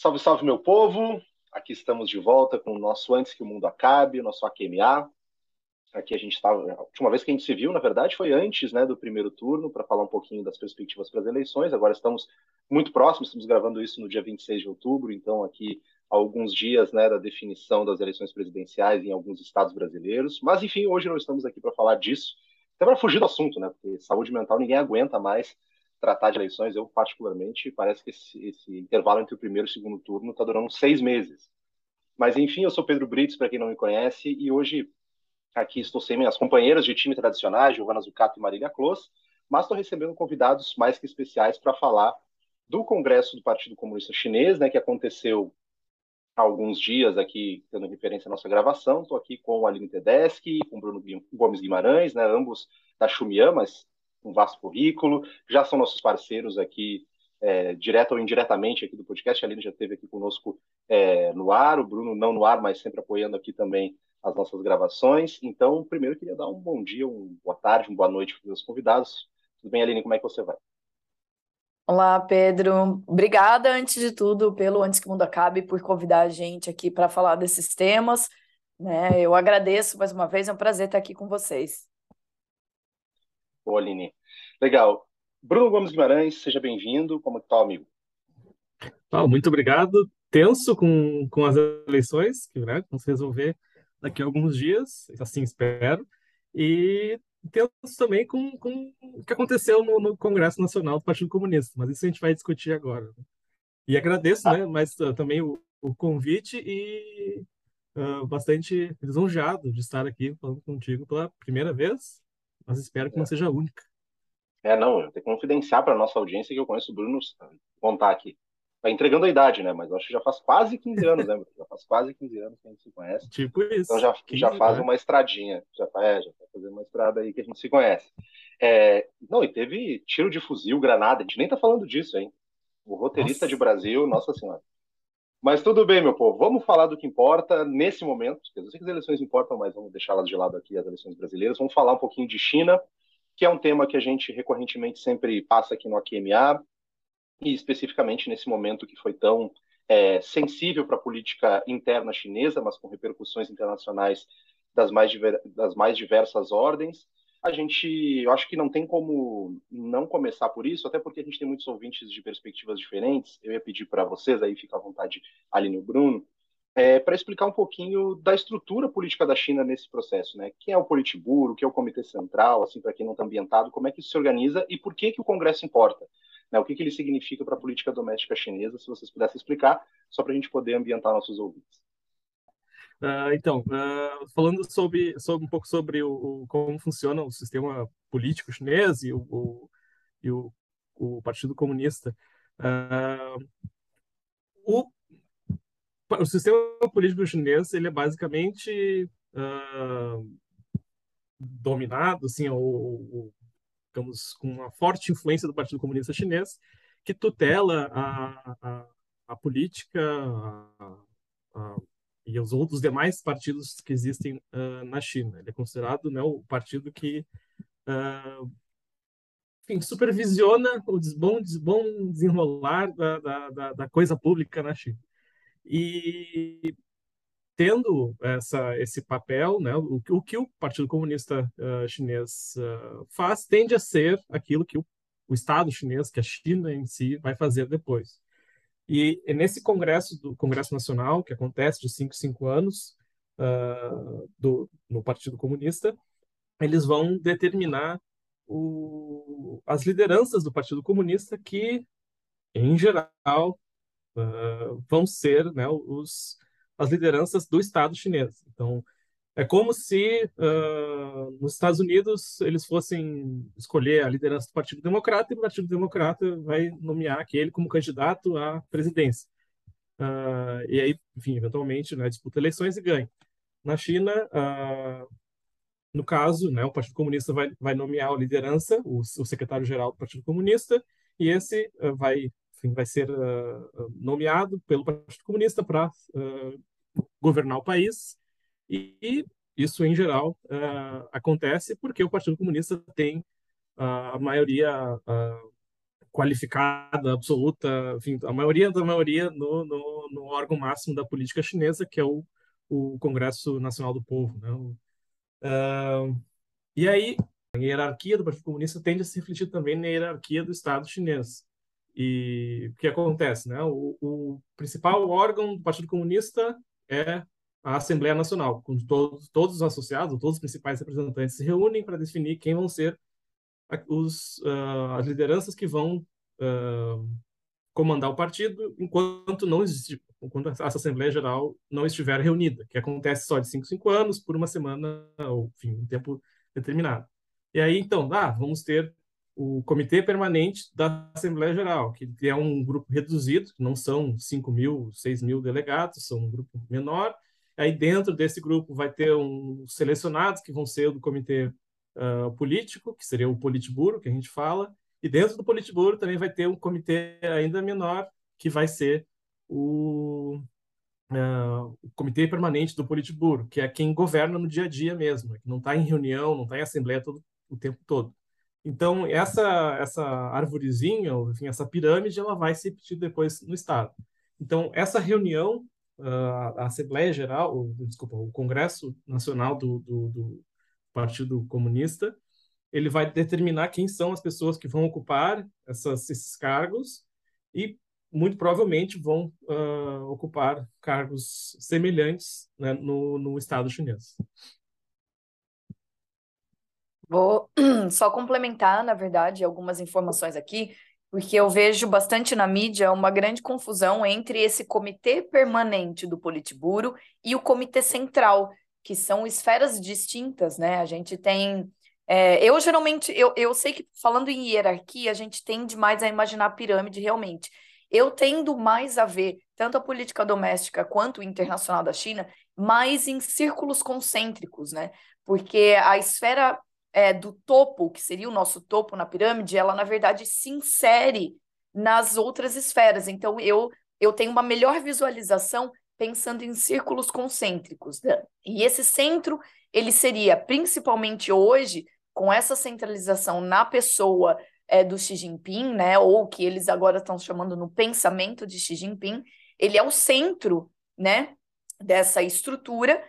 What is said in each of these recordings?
Salve, salve, meu povo! Aqui estamos de volta com o nosso Antes que o Mundo Acabe, o nosso AQMA. Aqui a gente estava. A última vez que a gente se viu, na verdade, foi antes né, do primeiro turno, para falar um pouquinho das perspectivas para as eleições. Agora estamos muito próximos, estamos gravando isso no dia 26 de outubro, então aqui alguns dias né, da definição das eleições presidenciais em alguns estados brasileiros. Mas, enfim, hoje não estamos aqui para falar disso, até para fugir do assunto, né? Porque saúde mental ninguém aguenta mais tratar de eleições, eu particularmente, parece que esse, esse intervalo entre o primeiro e o segundo turno está durando seis meses. Mas, enfim, eu sou Pedro Brits, para quem não me conhece, e hoje aqui estou sem minhas companheiras de time tradicionais, Giovana Zucato e Marília Clos, mas estou recebendo convidados mais que especiais para falar do Congresso do Partido Comunista Chinês, né, que aconteceu há alguns dias aqui, tendo referência à nossa gravação. Estou aqui com o Aline Tedeschi, com o Bruno Gomes Guimarães, né, ambos da Xumian, mas um vasto currículo, já são nossos parceiros aqui, é, direto ou indiretamente aqui do podcast. A Aline já esteve aqui conosco é, no ar, o Bruno não no ar, mas sempre apoiando aqui também as nossas gravações. Então, primeiro, eu queria dar um bom dia, uma boa tarde, uma boa noite para os convidados. Tudo bem, Aline? Como é que você vai? Olá, Pedro. Obrigada, antes de tudo, pelo Antes que o Mundo Acabe, por convidar a gente aqui para falar desses temas. Né? Eu agradeço mais uma vez, é um prazer estar aqui com vocês. Ô, Aline. Legal. Bruno Gomes Guimarães, seja bem-vindo. Como está, amigo? Ah, muito obrigado. Tenso com, com as eleições, que né, vamos resolver daqui a alguns dias, assim espero. E tenso também com, com o que aconteceu no, no, Congresso Nacional do Partido Comunista, mas isso a gente vai discutir agora. E agradeço, ah. né, mas uh, também o, o, convite e uh, bastante lisonjeado de estar aqui falando contigo pela primeira vez mas espero que não seja a única. É, não, eu tenho que confidenciar para nossa audiência que eu conheço o Bruno, contar aqui. Tá entregando a idade, né? Mas eu acho que já faz quase 15 anos, né? Já faz quase 15 anos que a gente se conhece. Tipo isso. Então já, já faz né? uma estradinha. Já, é, já tá fazendo uma estrada aí que a gente se conhece. É, não, e teve tiro de fuzil, granada. A gente nem tá falando disso, hein? O roteirista nossa. de Brasil, nossa senhora. Mas tudo bem, meu povo. Vamos falar do que importa nesse momento. Eu sei que as eleições importam, mas vamos deixá-las de lado aqui, as eleições brasileiras. Vamos falar um pouquinho de China, que é um tema que a gente recorrentemente sempre passa aqui no AQMA, e especificamente nesse momento que foi tão é, sensível para a política interna chinesa, mas com repercussões internacionais das mais, das mais diversas ordens a gente, eu acho que não tem como não começar por isso, até porque a gente tem muitos ouvintes de perspectivas diferentes. Eu ia pedir para vocês, aí fica à vontade, Aline e Bruno, é, para explicar um pouquinho da estrutura política da China nesse processo, né? Quem é o Politburo, o que é o Comitê Central, assim, para quem não está ambientado, como é que isso se organiza e por que, que o Congresso importa? Né? O que, que ele significa para a política doméstica chinesa, se vocês pudessem explicar, só para a gente poder ambientar nossos ouvintes. Uh, então, uh, falando sobre, sobre, um pouco sobre o, o, como funciona o sistema político chinês e o, o, e o, o Partido Comunista, uh, o, o sistema político chinês ele é basicamente dominado, assim, ou, digamos, com uma forte influência do Partido Comunista Chinês, que tutela a, a, a política, a, a e os outros demais partidos que existem uh, na China. Ele é considerado né, o partido que uh, enfim, supervisiona o bom, bom desenrolar da, da, da, coisa pública na China. E tendo essa, esse papel, né, o, o que o Partido Comunista uh, Chinês faz tende a ser aquilo que o, o Estado chinês, que a China em si, vai fazer depois. E nesse congresso do Congresso Nacional, que acontece de 5 em 5 anos, uh, do, no Partido Comunista, eles vão determinar o, as lideranças do Partido Comunista que, em geral, uh, vão ser né, os, as lideranças do Estado chinês. Então, é como se uh, nos Estados Unidos eles fossem escolher a liderança do Partido Democrata e o Partido Democrata vai nomear aquele como candidato à presidência. Uh, e aí, enfim, eventualmente, né, disputa eleições e ganha. Na China, uh, no caso, né, o Partido Comunista vai, vai nomear a liderança, o, o secretário-geral do Partido Comunista, e esse vai, enfim, vai ser nomeado pelo Partido Comunista para governar o país e isso, em geral, uh, acontece porque o Partido Comunista tem uh, a maioria uh, qualificada, absoluta, enfim, a maioria da maioria no, no, no, órgão máximo da política chinesa, que é o, o Congresso Nacional do Povo. Né? Uh, e aí, a hierarquia do Partido Comunista tende a se refletir também na hierarquia do Estado chinês. E o que acontece? Né? O, o principal órgão do Partido Comunista é a Assembleia Nacional, com todos, todos os associados, todos os principais representantes se reúnem para definir quem vão ser os, uh, as lideranças que vão uh, comandar o partido enquanto não existe, enquanto essa Assembleia Geral não estiver reunida, que acontece só de cinco, cinco anos, por uma semana, ou enfim, um tempo determinado. E aí, então, ah, vamos ter o Comitê Permanente da Assembleia Geral, que é um grupo reduzido, não são 5 mil, 6 mil delegados, são um grupo menor. Aí, dentro desse grupo, vai ter um selecionados, que vão ser do Comitê uh, Político, que seria o Politburo, que a gente fala, e dentro do Politburo também vai ter um comitê ainda menor, que vai ser o, uh, o Comitê Permanente do Politburo, que é quem governa no dia a dia mesmo, que não está em reunião, não está em assembleia todo, o tempo todo. Então, essa, essa arvorezinha, enfim, essa pirâmide, ela vai se repetir depois no Estado. Então, essa reunião, a Assembleia Geral, desculpa, o Congresso Nacional do, do, do Partido Comunista, ele vai determinar quem são as pessoas que vão ocupar essas, esses cargos e muito provavelmente vão uh, ocupar cargos semelhantes né, no, no Estado chinês. Vou só complementar, na verdade, algumas informações aqui, porque eu vejo bastante na mídia uma grande confusão entre esse comitê permanente do Politburo e o comitê central, que são esferas distintas, né? A gente tem. É, eu geralmente, eu, eu sei que falando em hierarquia, a gente tende mais a imaginar a pirâmide realmente. Eu tendo mais a ver tanto a política doméstica quanto internacional da China mais em círculos concêntricos, né? Porque a esfera é, do topo, que seria o nosso topo na pirâmide, ela na verdade se insere nas outras esferas. Então eu eu tenho uma melhor visualização pensando em círculos concêntricos. E esse centro ele seria principalmente hoje com essa centralização na pessoa é, do Xi Jinping, né? Ou que eles agora estão chamando no pensamento de Xi Jinping. Ele é o centro, né? Dessa estrutura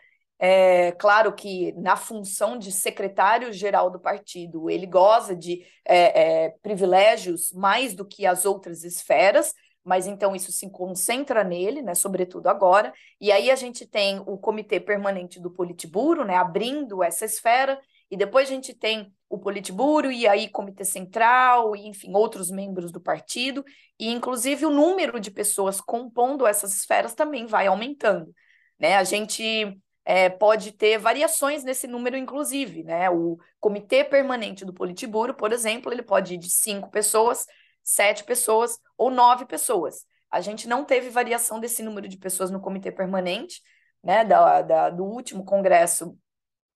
é, claro que na função de secretário-geral do partido, ele goza de é, é, privilégios mais do que as outras esferas, mas então isso se concentra nele, né, sobretudo agora. E aí a gente tem o Comitê Permanente do Politburo, né, abrindo essa esfera, e depois a gente tem o Politburo e aí Comitê Central, e, enfim, outros membros do partido, e inclusive o número de pessoas compondo essas esferas também vai aumentando. Né? A gente é, pode ter variações nesse número, inclusive, né? O comitê permanente do Politburo, por exemplo, ele pode ir de cinco pessoas, sete pessoas ou nove pessoas. A gente não teve variação desse número de pessoas no comitê permanente, né? Da, da do último congresso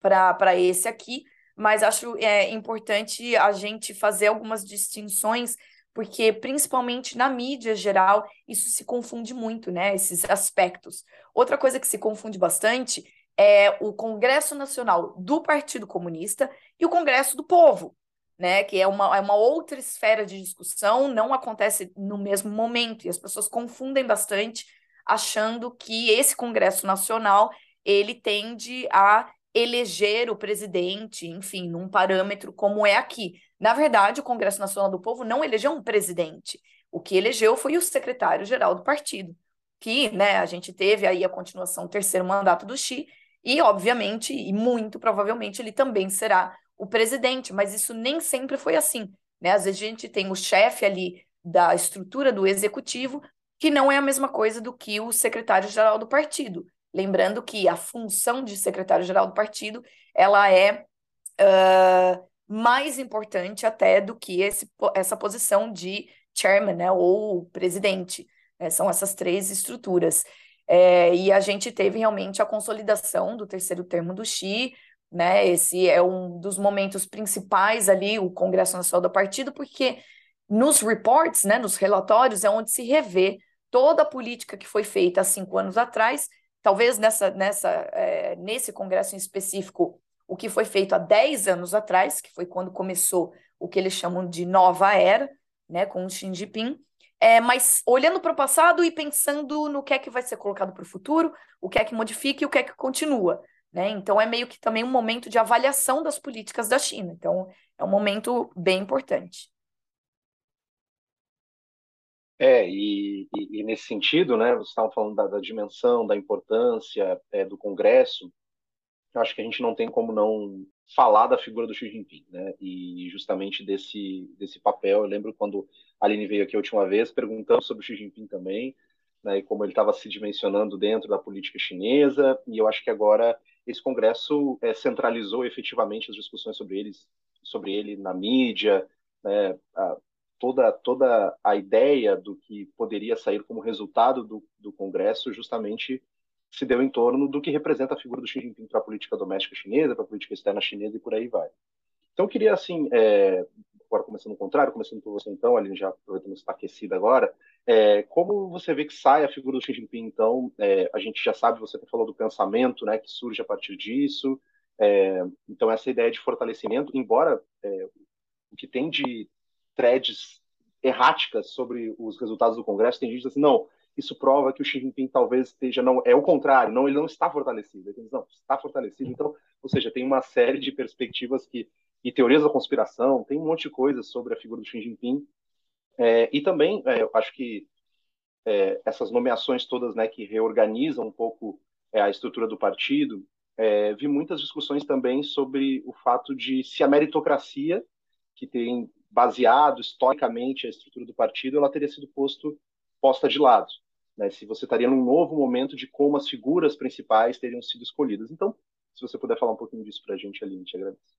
para esse aqui, mas acho é, importante a gente fazer algumas distinções porque principalmente na mídia geral isso se confunde muito, né? Esses aspectos. Outra coisa que se confunde bastante é o Congresso Nacional do Partido Comunista e o Congresso do Povo, né? Que é uma, é uma outra esfera de discussão, não acontece no mesmo momento, e as pessoas confundem bastante, achando que esse Congresso Nacional ele tende a eleger o presidente, enfim, num parâmetro como é aqui. Na verdade, o Congresso Nacional do Povo não elegeu um presidente. O que elegeu foi o secretário-geral do partido, que, né, a gente teve aí a continuação, o terceiro mandato do Xi, e, obviamente, e muito provavelmente, ele também será o presidente, mas isso nem sempre foi assim. Né? Às vezes a gente tem o chefe ali da estrutura do executivo, que não é a mesma coisa do que o secretário-geral do partido. Lembrando que a função de secretário-geral do partido ela é uh, mais importante até do que esse, essa posição de chairman, né, ou presidente. Né? São essas três estruturas. É, e a gente teve realmente a consolidação do terceiro termo do Xi, né? Esse é um dos momentos principais ali, o Congresso Nacional do Partido, porque nos reports, né, nos relatórios, é onde se revê toda a política que foi feita há cinco anos atrás talvez nessa, nessa, é, nesse congresso em específico, o que foi feito há 10 anos atrás, que foi quando começou o que eles chamam de nova era, né, com o Xi Jinping, é, mas olhando para o passado e pensando no que é que vai ser colocado para o futuro, o que é que modifica e o que é que continua. Né? Então, é meio que também um momento de avaliação das políticas da China. Então, é um momento bem importante. É, e, e, nesse sentido, né, vocês estavam falando da, da dimensão, da importância é, do Congresso, acho que a gente não tem como não falar da figura do Xi Jinping, né? E justamente desse desse papel. Eu lembro quando a Aline veio aqui a última vez perguntando sobre o Xi Jinping também, né? E como ele estava se dimensionando dentro da política chinesa. E eu acho que agora esse congresso é, centralizou efetivamente as discussões sobre eles, sobre ele na mídia, né? A, toda toda a ideia do que poderia sair como resultado do, do congresso justamente se deu em torno do que representa a figura do Xi Jinping para a política doméstica chinesa, para a política externa chinesa e por aí vai. Então, eu queria, assim, é, agora começando o contrário, começando por você então, Aline, já aproveitando que está aquecida agora, é, como você vê que sai a figura do Xi Jinping, então, é, a gente já sabe, você falou do pensamento, né, que surge a partir disso, é, então essa ideia de fortalecimento, embora é, o que tem de threads erráticas sobre os resultados do Congresso, tem gente assim, não, isso prova que o Xi Jinping talvez esteja não é o contrário, não ele não está fortalecido, ele diz, não está fortalecido. Então, ou seja, tem uma série de perspectivas que e teorias da conspiração, tem um monte de coisas sobre a figura do Xi Jinping é, e também é, eu acho que é, essas nomeações todas, né, que reorganizam um pouco é, a estrutura do partido, é, vi muitas discussões também sobre o fato de se a meritocracia que tem baseado historicamente a estrutura do partido, ela teria sido posto posta de lado né, se você estaria num novo momento de como as figuras principais teriam sido escolhidas. Então, se você puder falar um pouquinho disso para a gente, Aline, te agradeço.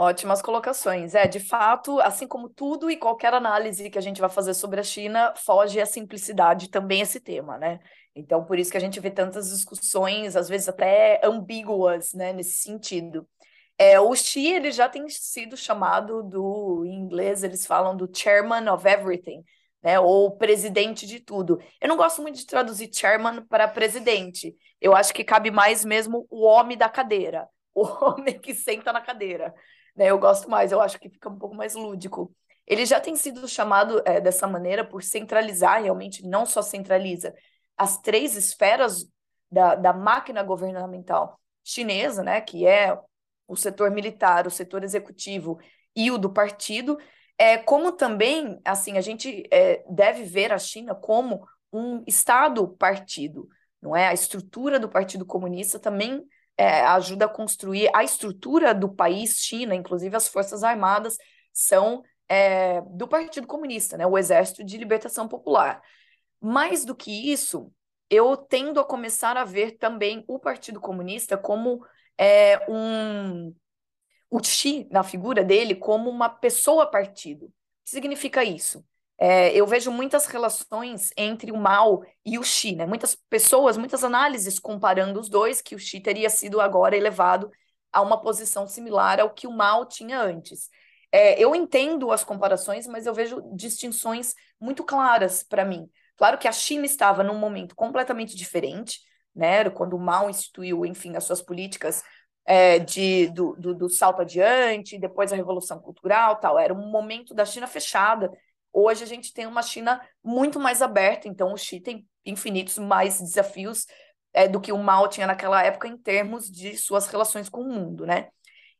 Ótimas colocações. É, de fato, assim como tudo e qualquer análise que a gente vai fazer sobre a China, foge a simplicidade também esse tema, né? Então, por isso que a gente vê tantas discussões, às vezes até ambíguas, né, nesse sentido. É, o Xi, ele já tem sido chamado do, em inglês, eles falam do chairman of everything, né? Ou presidente de tudo. Eu não gosto muito de traduzir chairman para presidente. Eu acho que cabe mais mesmo o homem da cadeira, o homem que senta na cadeira. Né? Eu gosto mais, eu acho que fica um pouco mais lúdico. Ele já tem sido chamado é, dessa maneira por centralizar, realmente, não só centraliza as três esferas da, da máquina governamental chinesa, né? Que é o setor militar, o setor executivo e o do partido, é, como também, assim, a gente é, deve ver a China como um Estado-partido, não é? A estrutura do Partido Comunista também é, ajuda a construir a estrutura do país China, inclusive as Forças Armadas são é, do Partido Comunista, né? O Exército de Libertação Popular. Mais do que isso, eu tendo a começar a ver também o Partido Comunista como é, um o Xi, na figura dele, como uma pessoa partido. O que significa isso? É, eu vejo muitas relações entre o Mao e o Xi, né? Muitas pessoas, muitas análises comparando os dois, que o Xi teria sido agora elevado a uma posição similar ao que o Mao tinha antes. É, eu entendo as comparações, mas eu vejo distinções muito claras para mim. Claro que a China estava num momento completamente diferente, né? Quando o Mao instituiu, enfim, as suas políticas é, de, do, do, do, salto adiante, depois a Revolução Cultural tal. Era um momento da China fechada. Hoje a gente tem uma China muito mais aberta, então o Xi tem infinitos mais desafios é, do que o Mao tinha naquela época em termos de suas relações com o mundo, né?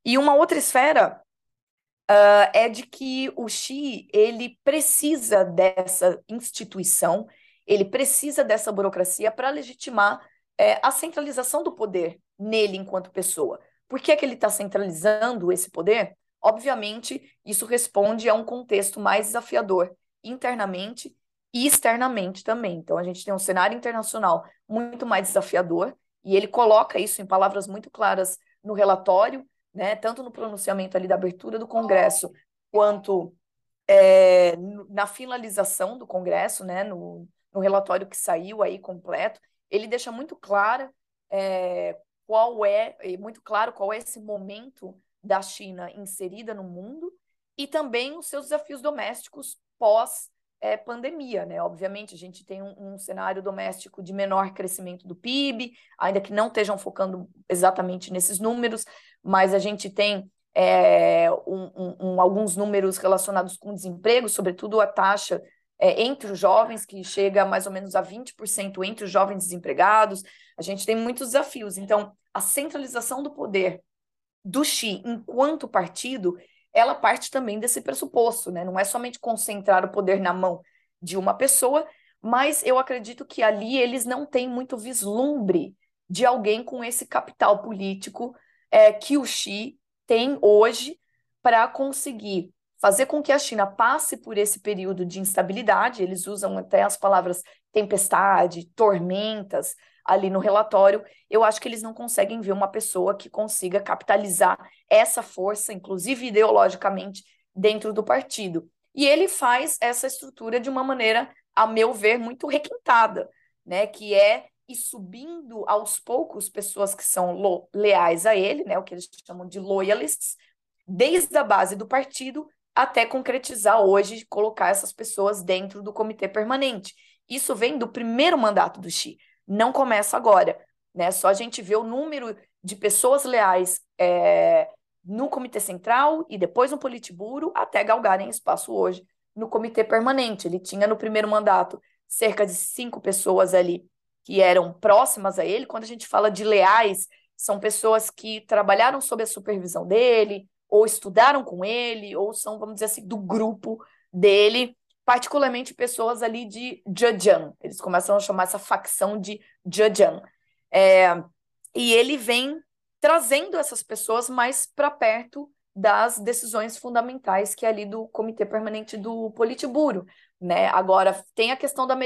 E uma outra esfera uh, é de que o Xi ele precisa dessa instituição, ele precisa dessa burocracia para legitimar é, a centralização do poder nele enquanto pessoa. Por que, é que ele está centralizando esse poder? Obviamente, isso responde a um contexto mais desafiador internamente e externamente também. Então, a gente tem um cenário internacional muito mais desafiador, e ele coloca isso em palavras muito claras no relatório, né, tanto no pronunciamento ali da abertura do Congresso, quanto é, na finalização do Congresso, né, no, no relatório que saiu aí completo, ele deixa muito clara é, qual é, muito claro qual é esse momento da China inserida no mundo e também os seus desafios domésticos pós é, pandemia, né? Obviamente, a gente tem um, um, cenário doméstico de menor crescimento do PIB, ainda que não estejam focando exatamente nesses números, mas a gente tem é, um, um, alguns números relacionados com desemprego, sobretudo a taxa é, entre os jovens, que chega mais ou menos a 20% entre os jovens desempregados. A gente tem muitos desafios. Então, a centralização do poder do Xi enquanto partido, ela parte também desse pressuposto, né? Não é somente concentrar o poder na mão de uma pessoa, mas eu acredito que ali eles não têm muito vislumbre de alguém com esse capital político é, que o Xi tem hoje para conseguir fazer com que a China passe por esse período de instabilidade. Eles usam até as palavras tempestade, tormentas ali no relatório. Eu acho que eles não conseguem ver uma pessoa que consiga capitalizar essa força, inclusive ideologicamente, dentro do partido. E ele faz essa estrutura de uma maneira, a meu ver, muito requintada, né? Que é ir subindo aos poucos pessoas que são leais a ele, né? O que eles chamam de loyalists, desde a base do partido até concretizar hoje, colocar essas pessoas dentro do comitê permanente. Isso vem do primeiro mandato do Xi, não começa agora. Né? Só a gente vê o número de pessoas leais é, no Comitê Central e depois no Politburo até galgarem espaço hoje no Comitê Permanente. Ele tinha no primeiro mandato cerca de cinco pessoas ali que eram próximas a ele. Quando a gente fala de leais, são pessoas que trabalharam sob a supervisão dele, ou estudaram com ele, ou são, vamos dizer assim, do grupo dele, particularmente pessoas ali de Zhejiang. Eles começam a chamar essa facção de Zhejiang. É, e ele vem trazendo essas pessoas mais para perto das decisões fundamentais que é ali do Comitê Permanente do Politburo, né? Agora tem a questão da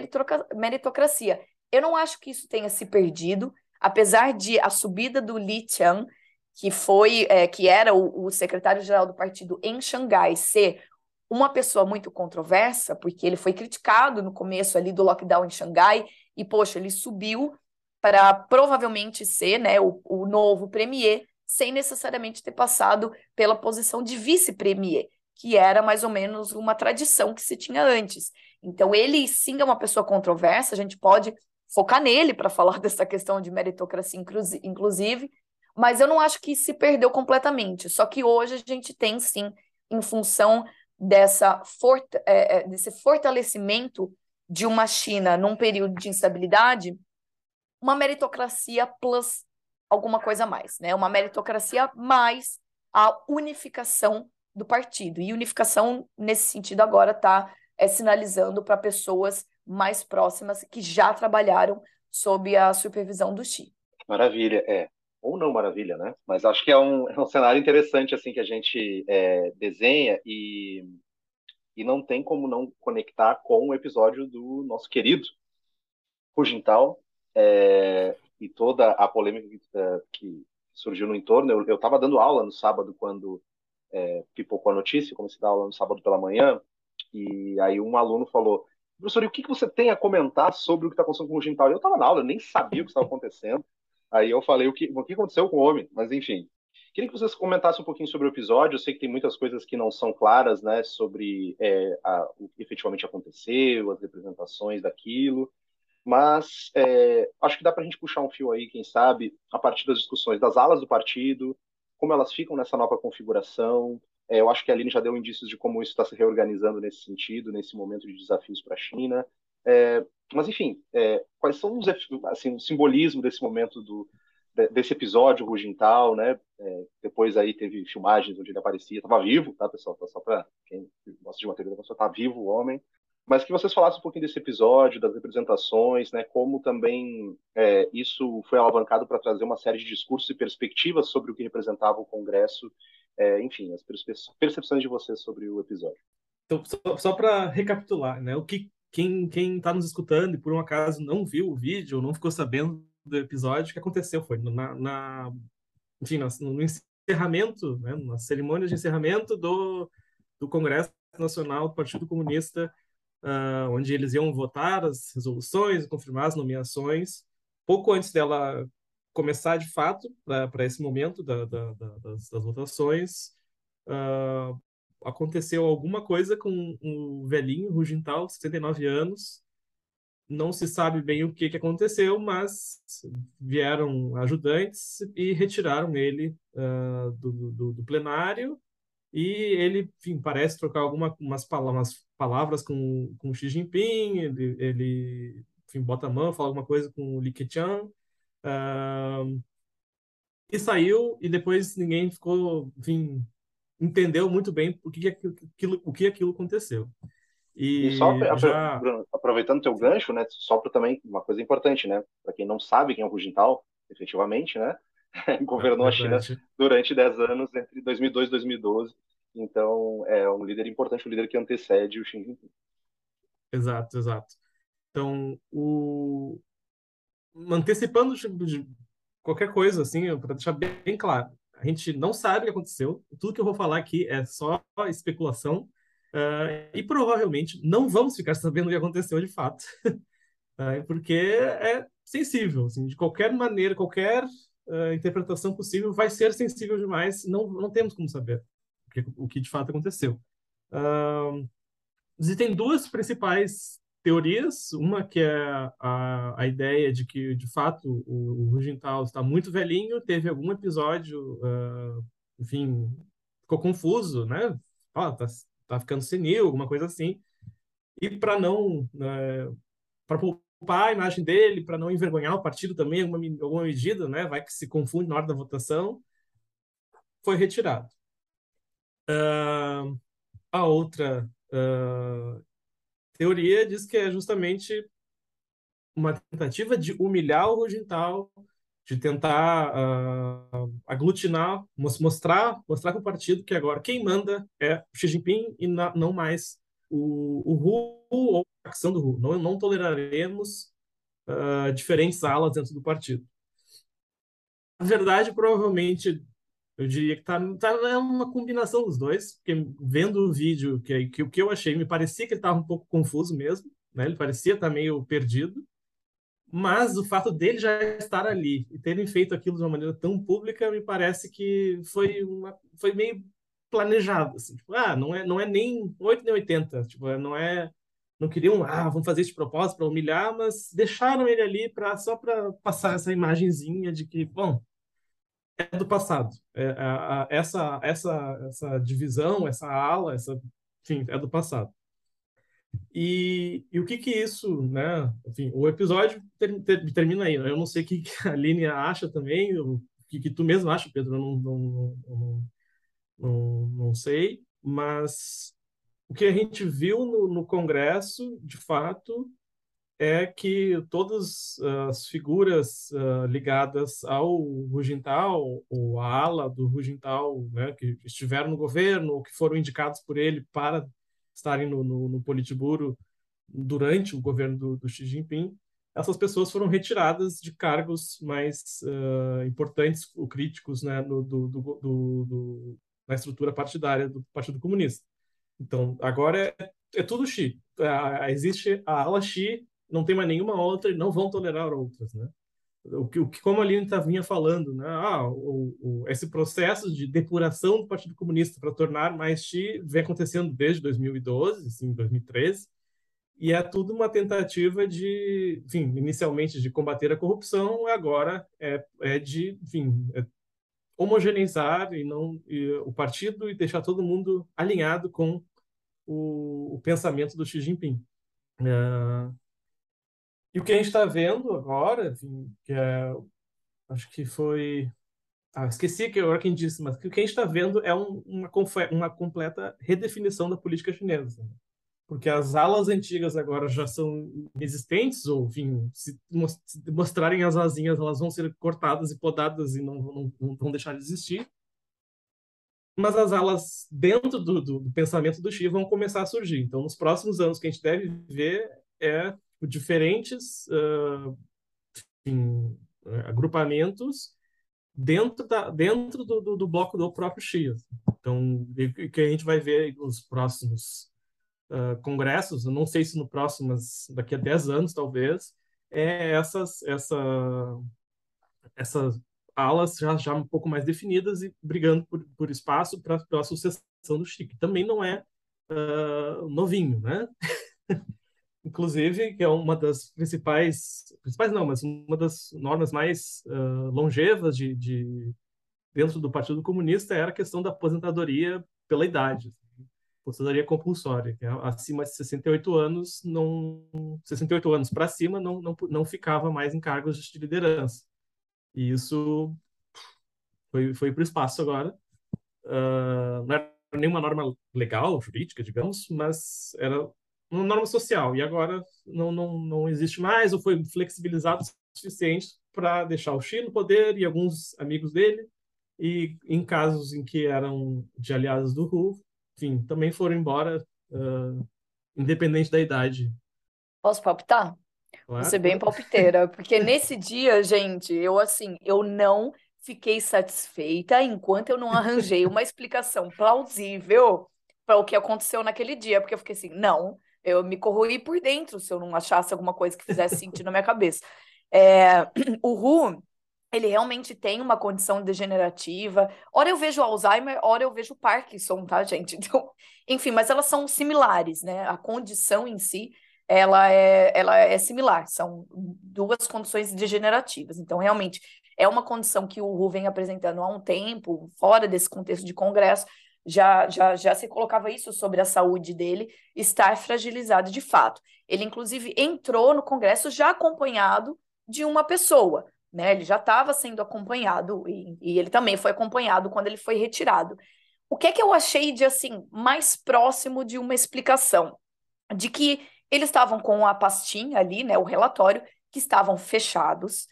meritocracia. Eu não acho que isso tenha se perdido, apesar de a subida do Li Qiang que foi, é, que era o, o secretário-geral do partido em Xangai, ser uma pessoa muito controversa, porque ele foi criticado no começo ali do lockdown em Xangai, e, poxa, ele subiu para provavelmente ser né, o, o novo premier, sem necessariamente ter passado pela posição de vice-premier, que era mais ou menos uma tradição que se tinha antes. Então, ele sim é uma pessoa controversa, a gente pode focar nele para falar dessa questão de meritocracia, inclusive, mas eu não acho que se perdeu completamente. Só que hoje a gente tem, sim, em função dessa fort é, é, desse fortalecimento de uma China num período de instabilidade, uma meritocracia plus alguma coisa mais, né? Uma meritocracia mais a unificação do partido. E unificação, nesse sentido, agora está é, sinalizando para pessoas mais próximas que já trabalharam sob a supervisão do Xi. Maravilha, é ou não maravilha, né? Mas acho que é um, é um cenário interessante assim que a gente é, desenha e, e não tem como não conectar com o episódio do nosso querido Rugental é, e toda a polêmica que, é, que surgiu no entorno. Eu estava dando aula no sábado quando é, pipocou a notícia, comecei a dar aula no sábado pela manhã e aí um aluno falou professor, e o que, você tem a comentar sobre o que está acontecendo com o Rugental? Eu estava na aula, eu nem sabia o que estava acontecendo. Aí eu falei o que, o que aconteceu com o homem, mas enfim. Queria que vocês comentassem um pouquinho sobre o episódio. Eu sei que tem muitas coisas que não são claras, né, sobre é, a, o que efetivamente aconteceu, as representações daquilo. Mas é, acho que dá para a gente puxar um fio aí, quem sabe, a partir das discussões das alas do partido, como elas ficam nessa nova configuração. É, eu acho que a Aline já deu indícios de como isso está se reorganizando nesse sentido, nesse momento de desafios para a China. É, mas, enfim, é, quais são os assim, o simbolismo desse momento do, desse episódio Rugental, né? É, depois aí teve filmagens onde ele aparecia, estava vivo, tá, pessoal? Tá só para quem gosta de material da pessoa, tá vivo o homem. Mas que vocês falassem um pouquinho desse episódio, das representações, né? Como também é, isso foi alavancado para trazer uma série de discursos e perspectivas sobre o que representava o Congresso, é, enfim, as percepções de vocês sobre o episódio. Então, só, só para recapitular, né? O que quem quem está nos escutando e por um acaso não viu o vídeo não ficou sabendo do episódio, o que aconteceu foi na, na enfim, no, no encerramento, né, na cerimônia de encerramento do, do Congresso Nacional do Partido Comunista, uh, onde eles iam votar as resoluções, confirmar as nomeações, pouco antes dela começar de fato para esse momento da, da, da, das, das, votações, uh, aconteceu alguma coisa com o velhinho Rugental, 79 anos, não se sabe bem o que, que aconteceu, mas vieram ajudantes e retiraram ele uh, do, do, do, plenário. E ele, enfim, parece trocar algumas palavras, palavras com, com Xi Jinping. Ele, ele enfim, bota a mão, fala alguma coisa com o Li Keqiang. Uh, e saiu, e depois ninguém ficou, enfim, entendeu muito bem o que aquilo, o que aquilo aconteceu. E, e só já... aproveitando teu gancho, né, só para também uma coisa importante, né, para quem não sabe quem é o Hu Jintao, efetivamente, né, governou é a China durante 10 anos entre 2002 e 2012. Então, é um líder importante, um líder que antecede o Xi Jinping. Exato, exato. Então, o antecipando qualquer coisa assim, para deixar bem claro, a gente não sabe o que aconteceu. Tudo que eu vou falar aqui é só especulação Uh, e provavelmente não vamos ficar sabendo o que aconteceu de fato, uh, porque é sensível, assim, de qualquer maneira, qualquer uh, interpretação possível vai ser sensível demais, não, não temos como saber o que, o que de fato aconteceu. existem duas principais teorias, uma que é a, a ideia de que, de fato, o, o Rugental está muito velhinho, teve algum episódio, enfim, ficou confuso, né? Ah, tá, tá ficando senil, alguma coisa assim. E para não. É, para poupar a imagem dele, para não envergonhar o partido também, alguma, alguma medida, né? Vai que se confunde na hora da votação, foi retirado. Uh, a outra uh, teoria diz que é justamente uma tentativa de humilhar o Rogental, de tentar uh, aglutinar, mostrar, mostrar para o partido que agora quem manda é Xi Jinping e na, não mais o, o Hu ou a ação do Hu. Não, não toleraremos uh, diferentes alas dentro do partido. Na verdade, provavelmente, eu diria que tá, tá é uma combinação dos dois, porque vendo o vídeo, que, que o que eu achei, me parecia que ele estava um pouco confuso mesmo, né? ele parecia estar tá meio perdido, mas o fato dele já estar ali e terem feito aquilo de uma maneira tão pública me parece que foi uma foi meio planejado assim tipo, ah não é não é nem 8 nem 80 tipo não é não queriam ah vamos fazer isso de propósito para humilhar mas deixaram ele ali para só para passar essa imagenzinha de que bom é do passado é, a, a, essa essa essa divisão essa ala essa enfim é do passado e, e o que que isso, né? Enfim, o episódio ter, ter, termina aí. Né? Eu não sei o que, que a Aline acha também, o que, que tu mesmo acha, Pedro, eu não, não, não, não, não sei, mas o que a gente viu no, no Congresso, de fato, é que todas as figuras uh, ligadas ao Rugental, ou a ala do Rugental, né, que estiveram no governo, ou que foram indicados por ele para estarem no, no, no Politburo durante o governo do, do, Xi Jinping, essas pessoas foram retiradas de cargos mais uh, importantes ou críticos né, no, do, do, na estrutura partidária do Partido Comunista. Então, agora é, é tudo Xi. Uh, existe a ala Xi, não tem mais nenhuma outra e não vão tolerar outras. Né? o que, o que como a Aline tá, vinha falando, né? Ah, o, o, esse processo de depuração do Partido Comunista para tornar mais Xi vem acontecendo desde 2012, assim, 2013, e é tudo uma tentativa de, enfim, inicialmente de combater a corrupção, agora é, é de, enfim, é homogeneizar e não e, o partido e deixar todo mundo alinhado com o, o pensamento do Xi Jinping. Uh, e o que a gente está vendo agora, enfim, que é, acho que foi. Ah, esqueci que agora quem disse, mas o que a gente está vendo é um, uma, uma completa redefinição da política chinesa. Né? Porque as alas antigas agora já são existentes, ou, enfim, se mostrarem as asinhas, elas vão ser cortadas e podadas e não, não, não vão deixar de existir. Mas as alas dentro do, do, do pensamento do Xi vão começar a surgir. Então, nos próximos anos, o que a gente deve ver é diferentes uh, enfim, agrupamentos dentro, da, dentro do, do, do, bloco do próprio X. Então, o que a gente vai ver nos próximos uh, congressos, não sei se no próximo, mas daqui a 10 anos, talvez, é essas, essa, essas alas já, já um pouco mais definidas e brigando por, por espaço para a sucessão do Chico. Também não é uh, novinho, né? inclusive, que é uma das principais, principais não, mas uma das normas mais uh, longevas de, de, dentro do Partido Comunista era a questão da aposentadoria pela idade, aposentadoria compulsória, que é acima de 68 anos, não 68 anos para cima não, não, não ficava mais em cargos de liderança. E isso foi, foi para o espaço agora. Uh, não era nenhuma norma legal, jurídica, digamos, mas era uma norma social. E agora não, não, não existe mais, ou foi flexibilizado o suficiente para deixar o Xi no poder e alguns amigos dele. E em casos em que eram de aliados do Hu, enfim, também foram embora, uh, independente da idade. Posso palpitar? Claro. Ser bem palpiteira, porque nesse dia, gente, eu assim, eu não fiquei satisfeita enquanto eu não arranjei uma explicação plausível para o que aconteceu naquele dia, porque eu fiquei assim, não, eu me corroí por dentro se eu não achasse alguma coisa que fizesse sentido na minha cabeça. É, o Ru, ele realmente tem uma condição degenerativa. Ora eu vejo Alzheimer, ora eu vejo Parkinson, tá, gente? Então, enfim, mas elas são similares, né? A condição em si, ela é, ela é similar. São duas condições degenerativas. Então, realmente, é uma condição que o Ru vem apresentando há um tempo, fora desse contexto de congresso, já, já, já se colocava isso sobre a saúde dele estar fragilizado de fato. Ele, inclusive, entrou no Congresso já acompanhado de uma pessoa, né? Ele já estava sendo acompanhado e, e, ele também foi acompanhado quando ele foi retirado. O que é que eu achei de assim mais próximo de uma explicação de que eles estavam com a pastinha ali, né, o relatório, que estavam fechados.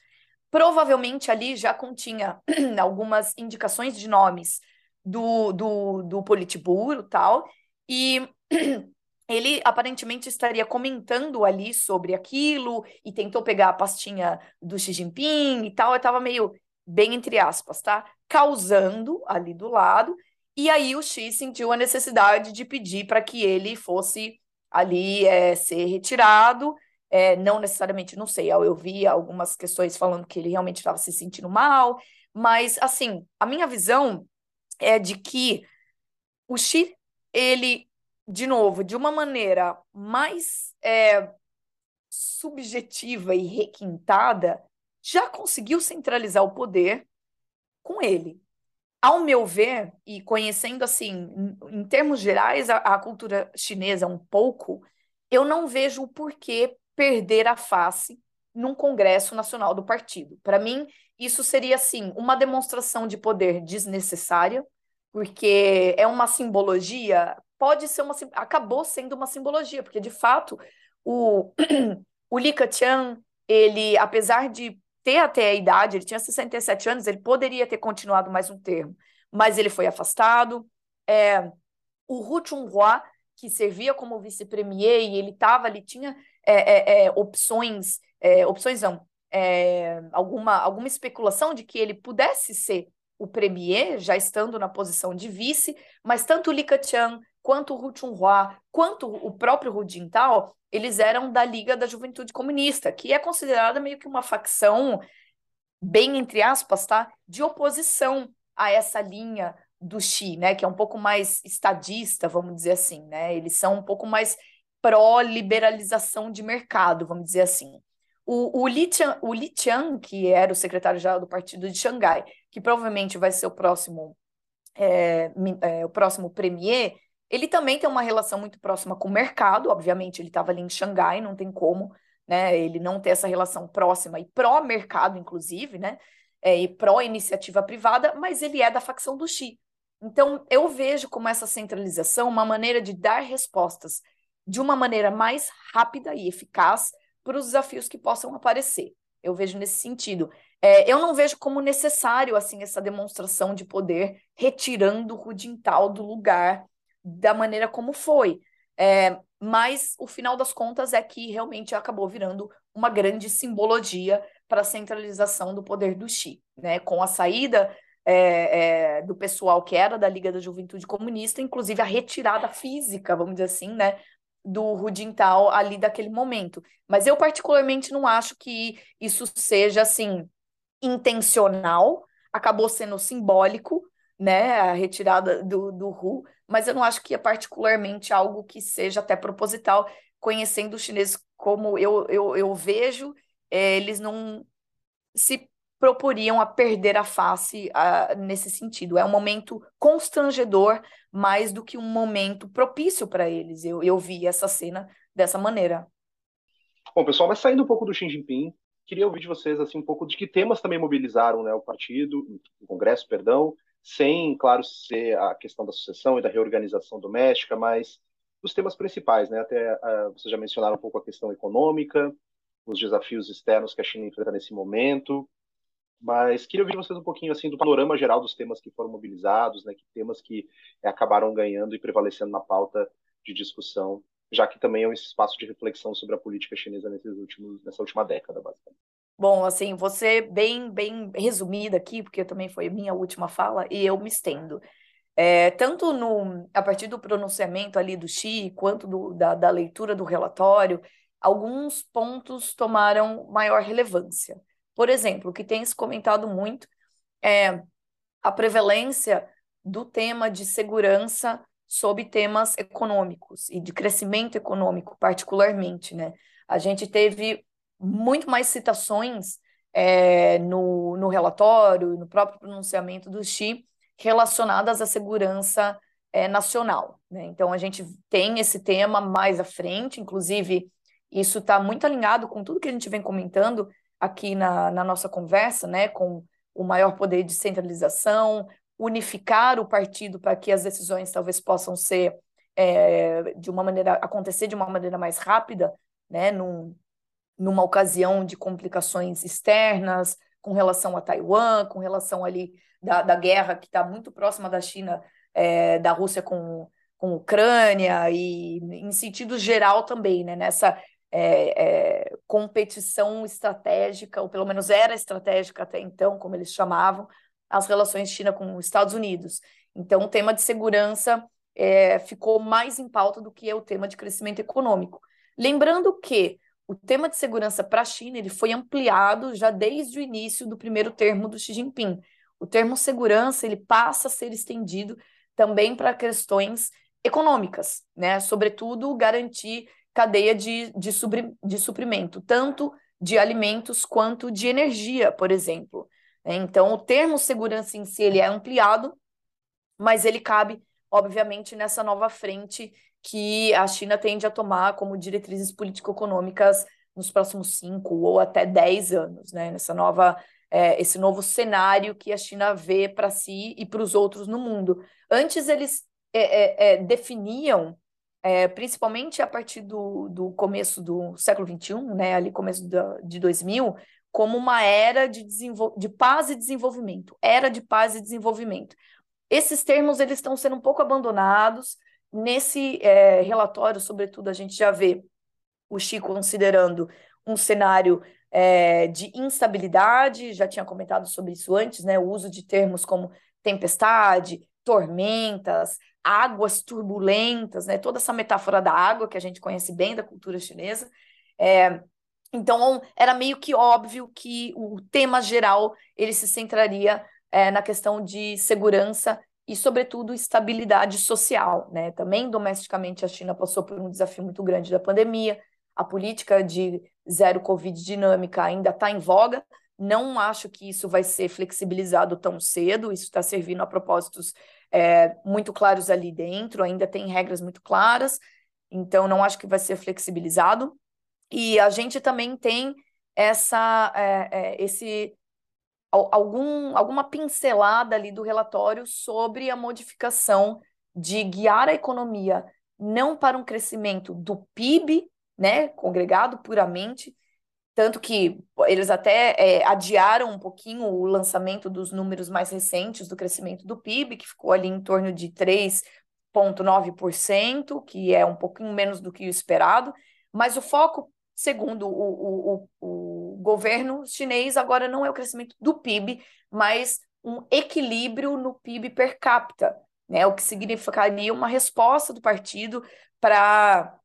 Provavelmente ali já continha algumas indicações de nomes do, do, do Politburo tal, e ele aparentemente estaria comentando ali sobre aquilo e tentou pegar a pastinha do Xi Jinping e tal, eu estava meio bem entre aspas, tá? Causando ali do lado, e aí o Xi sentiu a necessidade de pedir para que ele fosse ali é, ser retirado, é, não necessariamente, não sei, eu vi algumas questões falando que ele realmente estava se sentindo mal, mas assim, a minha visão é de que o Xi, ele, de novo, de uma maneira mais é, subjetiva e requintada, já conseguiu centralizar o poder com ele. Ao meu ver, e conhecendo assim, em, termos gerais, a, a cultura chinesa um pouco, eu não vejo o porquê perder a face num Congresso Nacional do Partido. Para mim, isso seria, assim, uma demonstração de poder desnecessária, porque é uma simbologia, pode ser uma, acabou sendo uma simbologia, porque de fato o, o Li Keqiang, ele, apesar de ter até a idade, ele tinha 67 anos, ele poderia ter continuado mais um termo, mas ele foi afastado. É, o Hu Chunhua, que servia como vice-premier e ele estava ali, tinha é, é, é opções, é, opções não, é, alguma, alguma especulação de que ele pudesse ser o premier, já estando na posição de vice, mas tanto Li Keqiang, quanto Hu Chunhua, quanto o próprio Hu Jintao, eles eram da Liga da Juventude Comunista, que é considerada meio que uma facção, bem entre aspas, tá? De oposição a essa linha do Xi, né? Que é um pouco mais estadista, vamos dizer assim, né? Eles são um pouco mais pró-liberalização de mercado, vamos dizer assim. O, o, Li Qiang, o Li Qiang, que era o secretário-geral do partido de Xangai, que provavelmente vai ser o próximo, é, é, o próximo premier, ele também tem uma relação muito próxima com o mercado, obviamente ele estava ali em Xangai, não tem como né, ele não ter essa relação próxima e pró-mercado, inclusive, né, é, e pró-iniciativa privada, mas ele é da facção do Xi. Então, eu vejo como essa centralização uma maneira de dar respostas de uma maneira mais rápida e eficaz para os desafios que possam aparecer. Eu vejo nesse sentido. É, eu não vejo como necessário assim essa demonstração de poder retirando o Rudintal do lugar da maneira como foi. É, mas o final das contas é que realmente acabou virando uma grande simbologia para a centralização do poder do Xi, né? Com a saída é, é, do pessoal que era da Liga da Juventude Comunista, inclusive a retirada física, vamos dizer assim, né, do Rudintal ali daquele momento. Mas eu particularmente não acho que isso seja assim intencional, acabou sendo simbólico, né, a retirada do, do Ru, mas eu não acho que é particularmente algo que seja até proposital, conhecendo os chineses como eu, eu, eu vejo, é, eles não se proporiam a perder a face nesse sentido. É um momento constrangedor mais do que um momento propício para eles. Eu, eu vi essa cena dessa maneira. Bom, pessoal, mas saindo um pouco do Xi Jinping, queria ouvir de vocês assim um pouco de que temas também mobilizaram né, o partido, o Congresso, perdão, sem, claro, ser a questão da sucessão e da reorganização doméstica, mas os temas principais, né? Até uh, vocês já mencionaram um pouco a questão econômica, os desafios externos que a China enfrenta nesse momento, mas queria ouvir vocês um pouquinho assim do panorama geral dos temas que foram mobilizados, né? Que temas que é, acabaram ganhando e prevalecendo na pauta de discussão, já que também é um espaço de reflexão sobre a política chinesa nesses últimos, nessa última década, basicamente. Bom, assim, você bem, bem resumida aqui, porque também foi minha última fala, e eu me estendo. É, tanto no, a partir do pronunciamento ali do Xi, quanto do, da, da leitura do relatório, alguns pontos tomaram maior relevância. Por exemplo, o que tem se comentado muito é a prevalência do tema de segurança sobre temas econômicos e de crescimento econômico, particularmente, né? A gente teve muito mais citações é, no, no relatório, no próprio pronunciamento do Xi, relacionadas à segurança é, nacional. Né? Então, a gente tem esse tema mais à frente, inclusive, isso está muito alinhado com tudo que a gente vem comentando aqui na, na nossa conversa, né, com o maior poder de centralização, unificar o partido para que as decisões talvez possam ser é, de uma maneira acontecer de uma maneira mais rápida, né, num, numa ocasião de complicações externas com relação a Taiwan, com relação ali da, da guerra que está muito próxima da China, é, da Rússia com, com Ucrânia e em sentido geral também, né, nessa é, é, competição estratégica, ou pelo menos era estratégica até então, como eles chamavam, as relações China com os Estados Unidos. Então, o tema de segurança é, ficou mais em pauta do que o tema de crescimento econômico. Lembrando que o tema de segurança para a China ele foi ampliado já desde o início do primeiro termo do Xi Jinping. O termo segurança ele passa a ser estendido também para questões econômicas, né? Sobretudo garantir cadeia de, de, de suprimento, tanto de alimentos quanto de energia, por exemplo. Né? Então, o termo segurança em si ele é ampliado, mas ele cabe, obviamente, nessa nova frente que a China tende a tomar como diretrizes político-econômicas nos próximos cinco ou até dez anos, né? Nessa nova, é, esse novo cenário que a China vê para si e para os outros no mundo. Antes eles é, é, é definiam é, principalmente a partir do, do começo do século XXI, né, ali começo da, de 2000, como uma era de, de paz e desenvolvimento, era de paz e desenvolvimento. Esses termos eles estão sendo um pouco abandonados. Nesse é, relatório, sobretudo, a gente já vê o Chico considerando um cenário é, de instabilidade, já tinha comentado sobre isso antes, né? O uso de termos como tempestade, tormentas, águas turbulentas, né? Toda essa metáfora da água que a gente conhece bem da cultura chinesa. É, então, era meio que óbvio que o tema geral ele se centraria é, na questão de segurança e, sobretudo, estabilidade social. Né? Também, domesticamente, a China passou por um desafio muito grande da pandemia. A política de zero Covid dinâmica ainda está em voga. Não acho que isso vai ser flexibilizado tão cedo. Isso está servindo a propósitos é, muito claros ali dentro, ainda tem regras muito claras, então não acho que vai ser flexibilizado. E a gente também tem essa, é, é, esse algum, alguma pincelada ali do relatório sobre a modificação de guiar a economia não para um crescimento do PIB, né, congregado puramente, tanto que eles até é, adiaram um pouquinho o lançamento dos números mais recentes do crescimento do PIB, que ficou ali em torno de 3,9%, que é um pouquinho menos do que o esperado, mas o foco, segundo o, o, o, governo chinês, agora não é o crescimento do PIB, mas um equilíbrio no PIB per capita, né? o que significaria uma resposta do partido para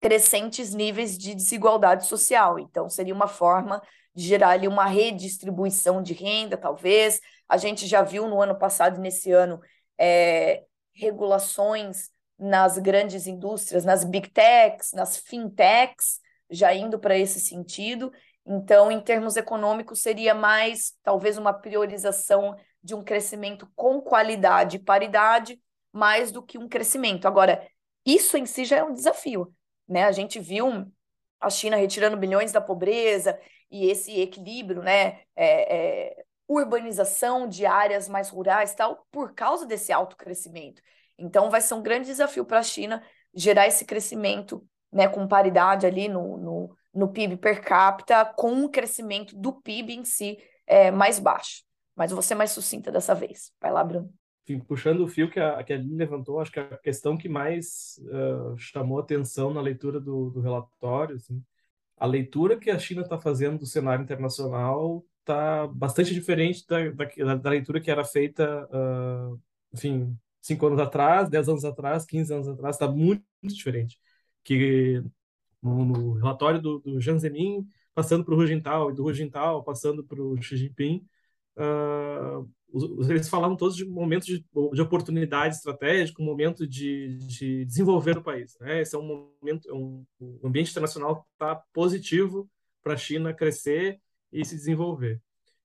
crescentes níveis de desigualdade social. Então, seria uma forma de gerar ali uma redistribuição de renda, talvez. A gente já viu no ano passado e nesse ano é, regulações nas grandes indústrias, nas big techs, nas fintechs, já indo para esse sentido. Então, em termos econômicos, seria mais talvez uma priorização de um crescimento com qualidade e paridade, mais do que um crescimento. Agora, isso em si já é um desafio. Né? A gente viu a China retirando bilhões da pobreza e esse equilíbrio, né? É, é, urbanização de áreas mais rurais tal, por causa desse alto crescimento. Então, vai ser um grande desafio para a China gerar esse crescimento né, com paridade ali no, no, no PIB per capita, com um crescimento do PIB em si é, mais baixo. Mas você mais sucinta dessa vez. Vai lá, Bruno. Enfim, puxando o fio que a, que a Aline levantou, acho que a questão que mais uh, chamou atenção na leitura do, do relatório, assim, a leitura que a China está fazendo do cenário internacional está bastante diferente da, da, da, leitura que era feita, uh, enfim, cinco anos atrás, dez anos atrás, quinze anos atrás, está muito, diferente. Que no, no relatório do, do Jiang Zemin, passando para o Hu Jintao, e do Hu Jintao passando para o Xi Jinping, uh, eles falavam todos de momentos de, de oportunidade estratégica, um momento de, de desenvolver o país. Né? Esse é um momento, é um, o ambiente internacional está positivo para a China crescer e se desenvolver.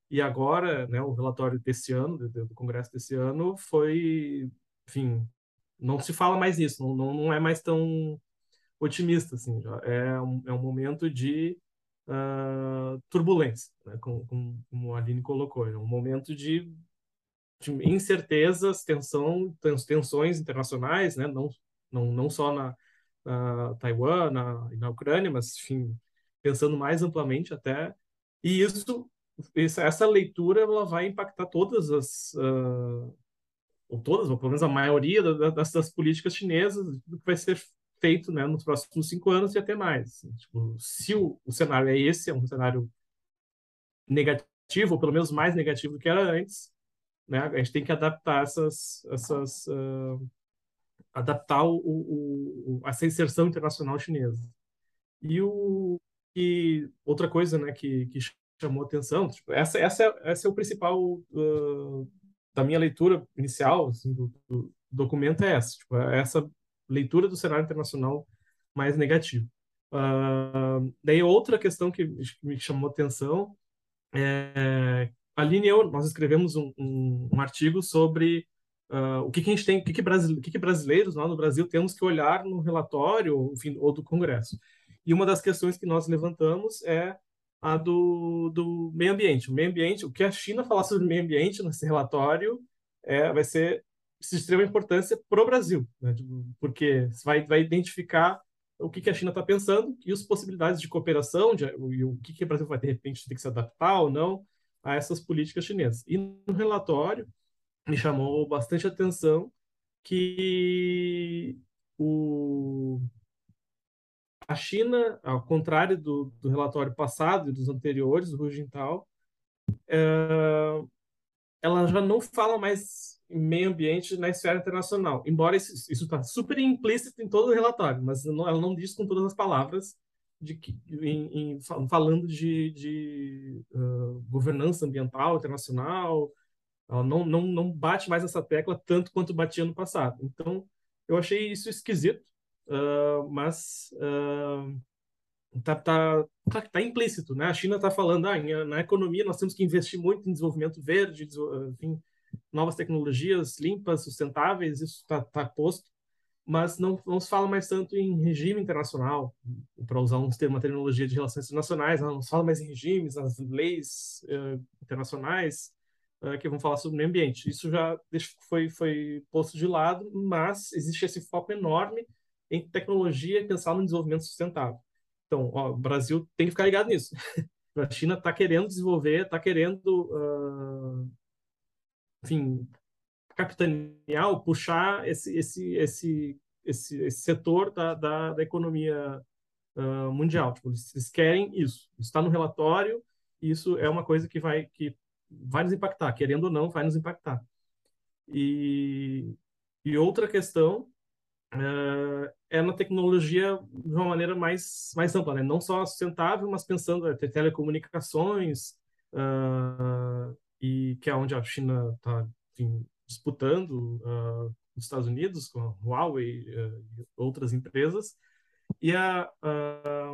E agora, né, o relatório desse ano, do, do Congresso desse ano, foi, enfim, não se fala mais isso, não, não, não é mais tão otimista, assim, é um, é um momento de uh, turbulência, né, como, como a Aline colocou, é um momento de de incertezas, tensão, tensões internacionais, né? não, não, não só na, na Taiwan, na, na Ucrânia, mas, enfim, pensando mais amplamente até. E isso, essa leitura, ela vai impactar todas as, uh, ou todas, ou pelo menos a maioria das, das políticas chinesas, do que vai ser feito né, nos próximos cinco anos e até mais. Assim, tipo, se o, o cenário é esse, é um cenário negativo, ou pelo menos mais negativo do que era antes, né? A gente tem que adaptar essas, essas uh, adaptar o, o, o, essa inserção internacional chinesa. E o e outra coisa, né, que, que chamou atenção, tipo, essa essa é, essa é o principal uh, da minha leitura inicial assim, do, do, documento é essa, tipo, é essa leitura do cenário internacional mais negativo. Uh, daí outra questão que me chamou atenção é Aline e eu, nós escrevemos um, um, um artigo sobre uh, o que, que, a gente tem, o que, que, brasile, que, que brasileiros lá no Brasil temos que olhar no relatório enfim, ou do Congresso. E uma das questões que nós levantamos é a do, do meio ambiente. O meio ambiente, o que a China falar sobre o meio ambiente nesse relatório é, vai ser de extrema importância para o Brasil, né? Porque vai, vai identificar o que, que a China está pensando e as possibilidades de cooperação, de, e o que, que o Brasil vai, de repente, ter que se adaptar ou não a essas políticas chinesas. E no relatório me chamou bastante atenção que o, a China, ao contrário do, do relatório passado e dos anteriores, do Rujintal, é, ela já não fala mais em meio ambiente na esfera internacional, embora isso está super implícito em todo o relatório, mas não, ela não diz com todas as palavras de, em, em, falando de, de uh, governança ambiental internacional, ela não, não, não bate mais essa tecla tanto quanto batia no passado. Então, eu achei isso esquisito, uh, mas uh, tá, tá, tá, tá, implícito, né? A China está falando, ah, na economia nós temos que investir muito em desenvolvimento verde, enfim, novas tecnologias limpas, sustentáveis, isso está tá posto mas não, não se fala mais tanto em regime internacional, para usar um termo, uma terminologia de relações internacionais, não se fala mais em regimes, nas leis uh, internacionais uh, que vão falar sobre o meio ambiente. Isso já foi, foi posto de lado, mas existe esse foco enorme em tecnologia e pensar no desenvolvimento sustentável. Então, ó, o Brasil tem que ficar ligado nisso. a China está querendo desenvolver, está querendo, uh, enfim, capitanear ou puxar esse, esse, esse, esse, esse setor da, da, da economia uh, mundial. Tipo, eles, querem isso. Está no relatório isso é uma coisa que vai, que vai nos impactar, querendo ou não, vai nos impactar. E, e outra questão uh, é na tecnologia de uma maneira mais, mais ampla, né? não só sustentável, mas pensando em telecomunicações, uh, e que é onde a China está disputando uh, dos Estados Unidos, com a Huawei e outras empresas, e a, a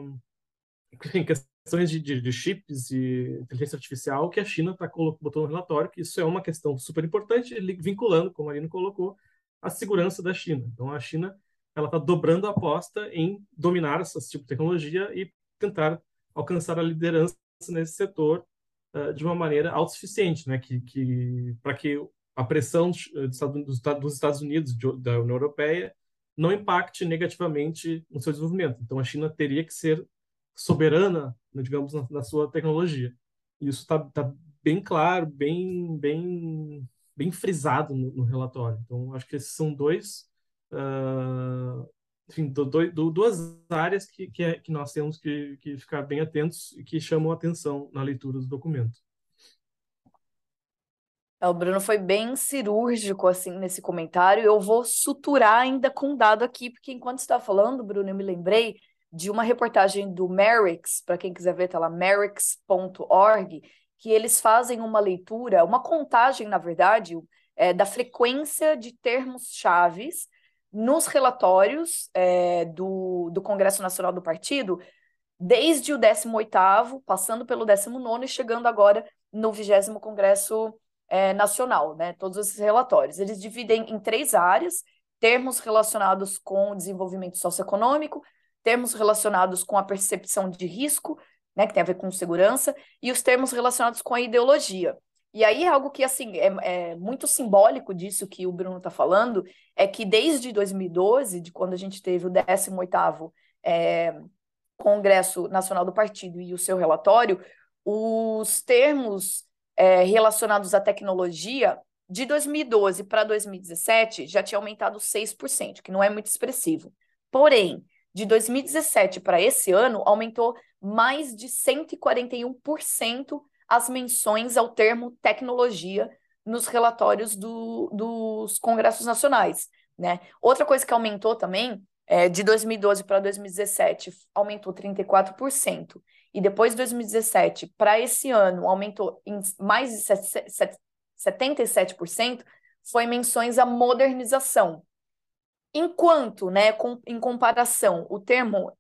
enfim, questões de, de, de, chips e inteligência artificial que a China está botou no relatório, que isso é uma questão super importante, vinculando, como a Marina colocou, a segurança da China. Então, a China ela está dobrando a aposta em dominar esse tipo de tecnologia e tentar alcançar a liderança nesse setor uh, de uma maneira autossuficiente, né? Que, que para que a pressão dos, dos Estados Unidos, da União Europeia, não impacte negativamente no seu desenvolvimento. Então, a China teria que ser soberana, né, digamos, na, na, sua tecnologia. E isso está tá bem claro, bem, bem, bem frisado no, no, relatório. Então, acho que esses são dois, uh, enfim, do, do, duas áreas que, que, é, que nós temos que, que ficar bem atentos e que chamam a atenção na leitura do documento. É, o Bruno foi bem cirúrgico assim nesse comentário. Eu vou suturar ainda com um dado aqui, porque enquanto está falando, Bruno, eu me lembrei de uma reportagem do Merix, para quem quiser ver, tá lá merix.org, que eles fazem uma leitura, uma contagem, na verdade, é, da frequência de termos chaves nos relatórios é, do, do Congresso Nacional do Partido, desde o 18º, passando pelo 19º e chegando agora no 20 Congresso é, Nacional, né? Todos esses relatórios. Eles dividem em três áreas, termos relacionados com o desenvolvimento socioeconômico, termos relacionados com a percepção de risco, né, que tem a ver com segurança, e os termos relacionados com a ideologia. E aí, algo que assim é, é muito simbólico disso que o Bruno está falando, é que desde 2012, de quando a gente teve o 18º é, Congresso Nacional do Partido e o seu relatório, os termos é, relacionados à tecnologia, de 2012 para 2017, já tinha aumentado 6%, que não é muito expressivo. Porém, de 2017 para esse ano, aumentou mais de 141% as menções ao termo tecnologia nos relatórios do, dos congressos nacionais. Né? Outra coisa que aumentou também, é, de 2012 para 2017, aumentou 34%. E depois de 2017 para esse ano, aumentou em mais de 77%, foi menções à modernização. Enquanto, né, com, em comparação, o termo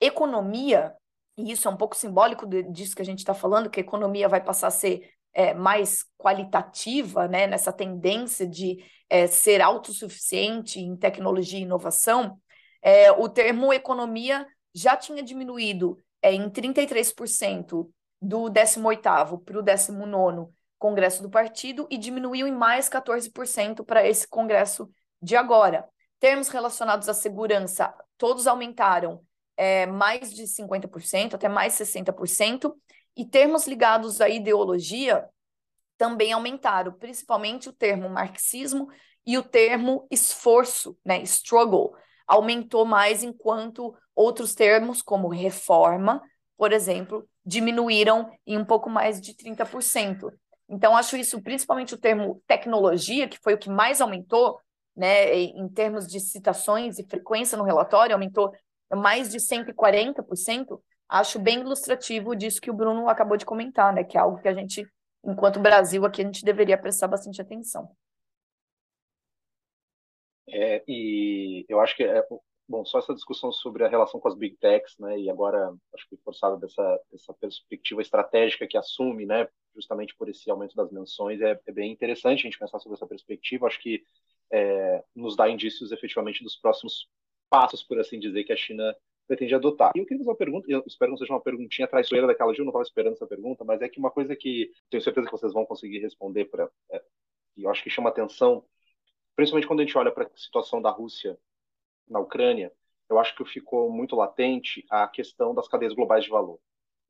economia e isso é um pouco simbólico disso que a gente está falando, que a economia vai passar a ser é, mais qualitativa, né, nessa tendência de é, ser autossuficiente em tecnologia e inovação, é, o termo economia já tinha diminuído é, em 33% do 18º para o 19º Congresso do Partido e diminuiu em mais 14% para esse Congresso de agora. Termos relacionados à segurança, todos aumentaram é, mais de 50%, até mais 60%, e termos ligados à ideologia também aumentaram, principalmente o termo marxismo e o termo esforço, né, struggle, aumentou mais, enquanto outros termos, como reforma, por exemplo, diminuíram em um pouco mais de 30%. Então, acho isso, principalmente o termo tecnologia, que foi o que mais aumentou, né, em termos de citações e frequência no relatório, aumentou mais de 140%, acho bem ilustrativo disso que o Bruno acabou de comentar, né? Que é algo que a gente, enquanto Brasil, aqui a gente deveria prestar bastante atenção. É, e eu acho que é, bom, só essa discussão sobre a relação com as big techs, né, e agora acho que forçado dessa, dessa perspectiva estratégica que assume, né, justamente por esse aumento das menções, é, é bem interessante a gente pensar sobre essa perspectiva, acho que é, nos dá indícios efetivamente dos próximos passos, por assim dizer, que a China pretende adotar. E eu queria fazer uma pergunta, eu espero que seja uma perguntinha traiçoeira daquela de não estava esperando essa pergunta, mas é que uma coisa que tenho certeza que vocês vão conseguir responder, para é, e eu acho que chama atenção, principalmente quando a gente olha para a situação da Rússia na Ucrânia, eu acho que ficou muito latente a questão das cadeias globais de valor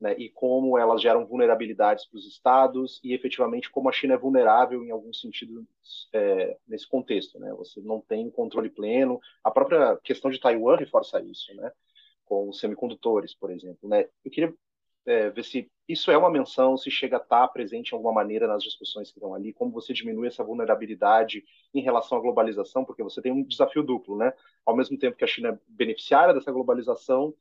né, e como elas geram vulnerabilidades para os estados e efetivamente como a China é vulnerável em algum sentido é, nesse contexto. Né? Você não tem controle pleno. A própria questão de Taiwan reforça isso, né? com os semicondutores, por exemplo. Né? Eu queria é, ver se isso é uma menção, se chega a estar presente de alguma maneira nas discussões que estão ali, como você diminui essa vulnerabilidade em relação à globalização, porque você tem um desafio duplo, né? Ao mesmo tempo que a China é beneficiária dessa globalização,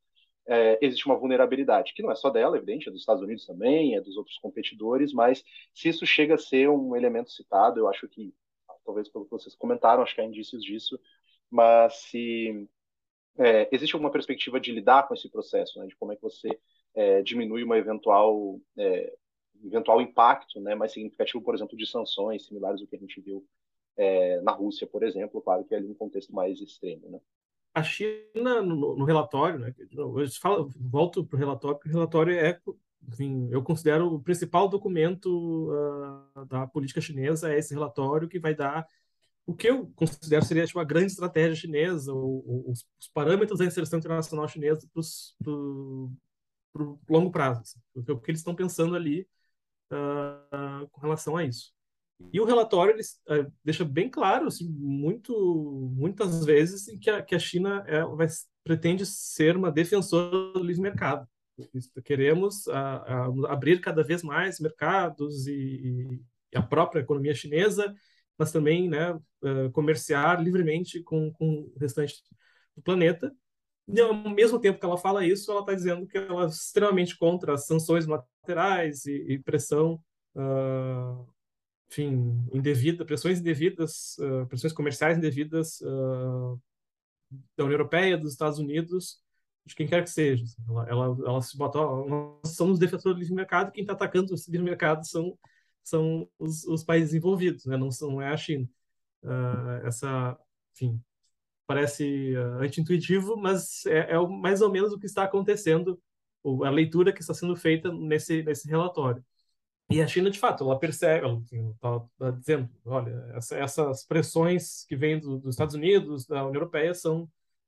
é, existe uma vulnerabilidade, que não é só dela, evidente, é dos Estados Unidos também, é dos outros competidores, mas se isso chega a ser um elemento citado, eu acho que talvez pelo que vocês comentaram, acho que há indícios disso, mas se é, existe alguma perspectiva de lidar com esse processo, né, de como é que você é, diminui uma eventual é, eventual impacto né, mais significativo, por exemplo, de sanções similares ao que a gente viu é, na Rússia, por exemplo, claro que é ali um contexto mais extremo. Né? A China, no, no relatório, né, eu falo, volto para o relatório, porque o relatório é, enfim, eu considero o principal documento uh, da política chinesa é esse relatório que vai dar o que eu considero seria tipo, a grande estratégia chinesa, ou, os, os, parâmetros da inserção internacional chinesa para o longo prazo, assim, o que eles estão pensando ali uh, com relação a isso. E o relatório uh, deixa bem claro, assim, muito, muitas vezes, que a, que a China é, vai, pretende ser uma defensora do livre mercado. Queremos uh, abrir cada vez mais mercados e, e, a própria economia chinesa, mas também né, comerciar livremente com, com o restante do planeta. E ao mesmo tempo que ela fala isso, ela está dizendo que ela é extremamente contra as sanções laterais e, e pressão, uh, enfim, indevida, pressões indevidas, uh, pressões comerciais indevidas uh, da União Europeia, dos Estados Unidos, de quem quer que seja. Ela, ela, ela se bota, nós somos defensores do livre mercado, quem está atacando o livre mercado são são os, os países envolvidos, né? não, são, não é a China. essa, enfim, parece uh, anti-intuitivo, mas é, é, mais ou menos o que está acontecendo, a leitura que está sendo feita nesse, nesse relatório. E a China, de fato, ela percebe, ela está tá dizendo, olha, essa, essas pressões que vêm do, dos Estados Unidos, da União Europeia, são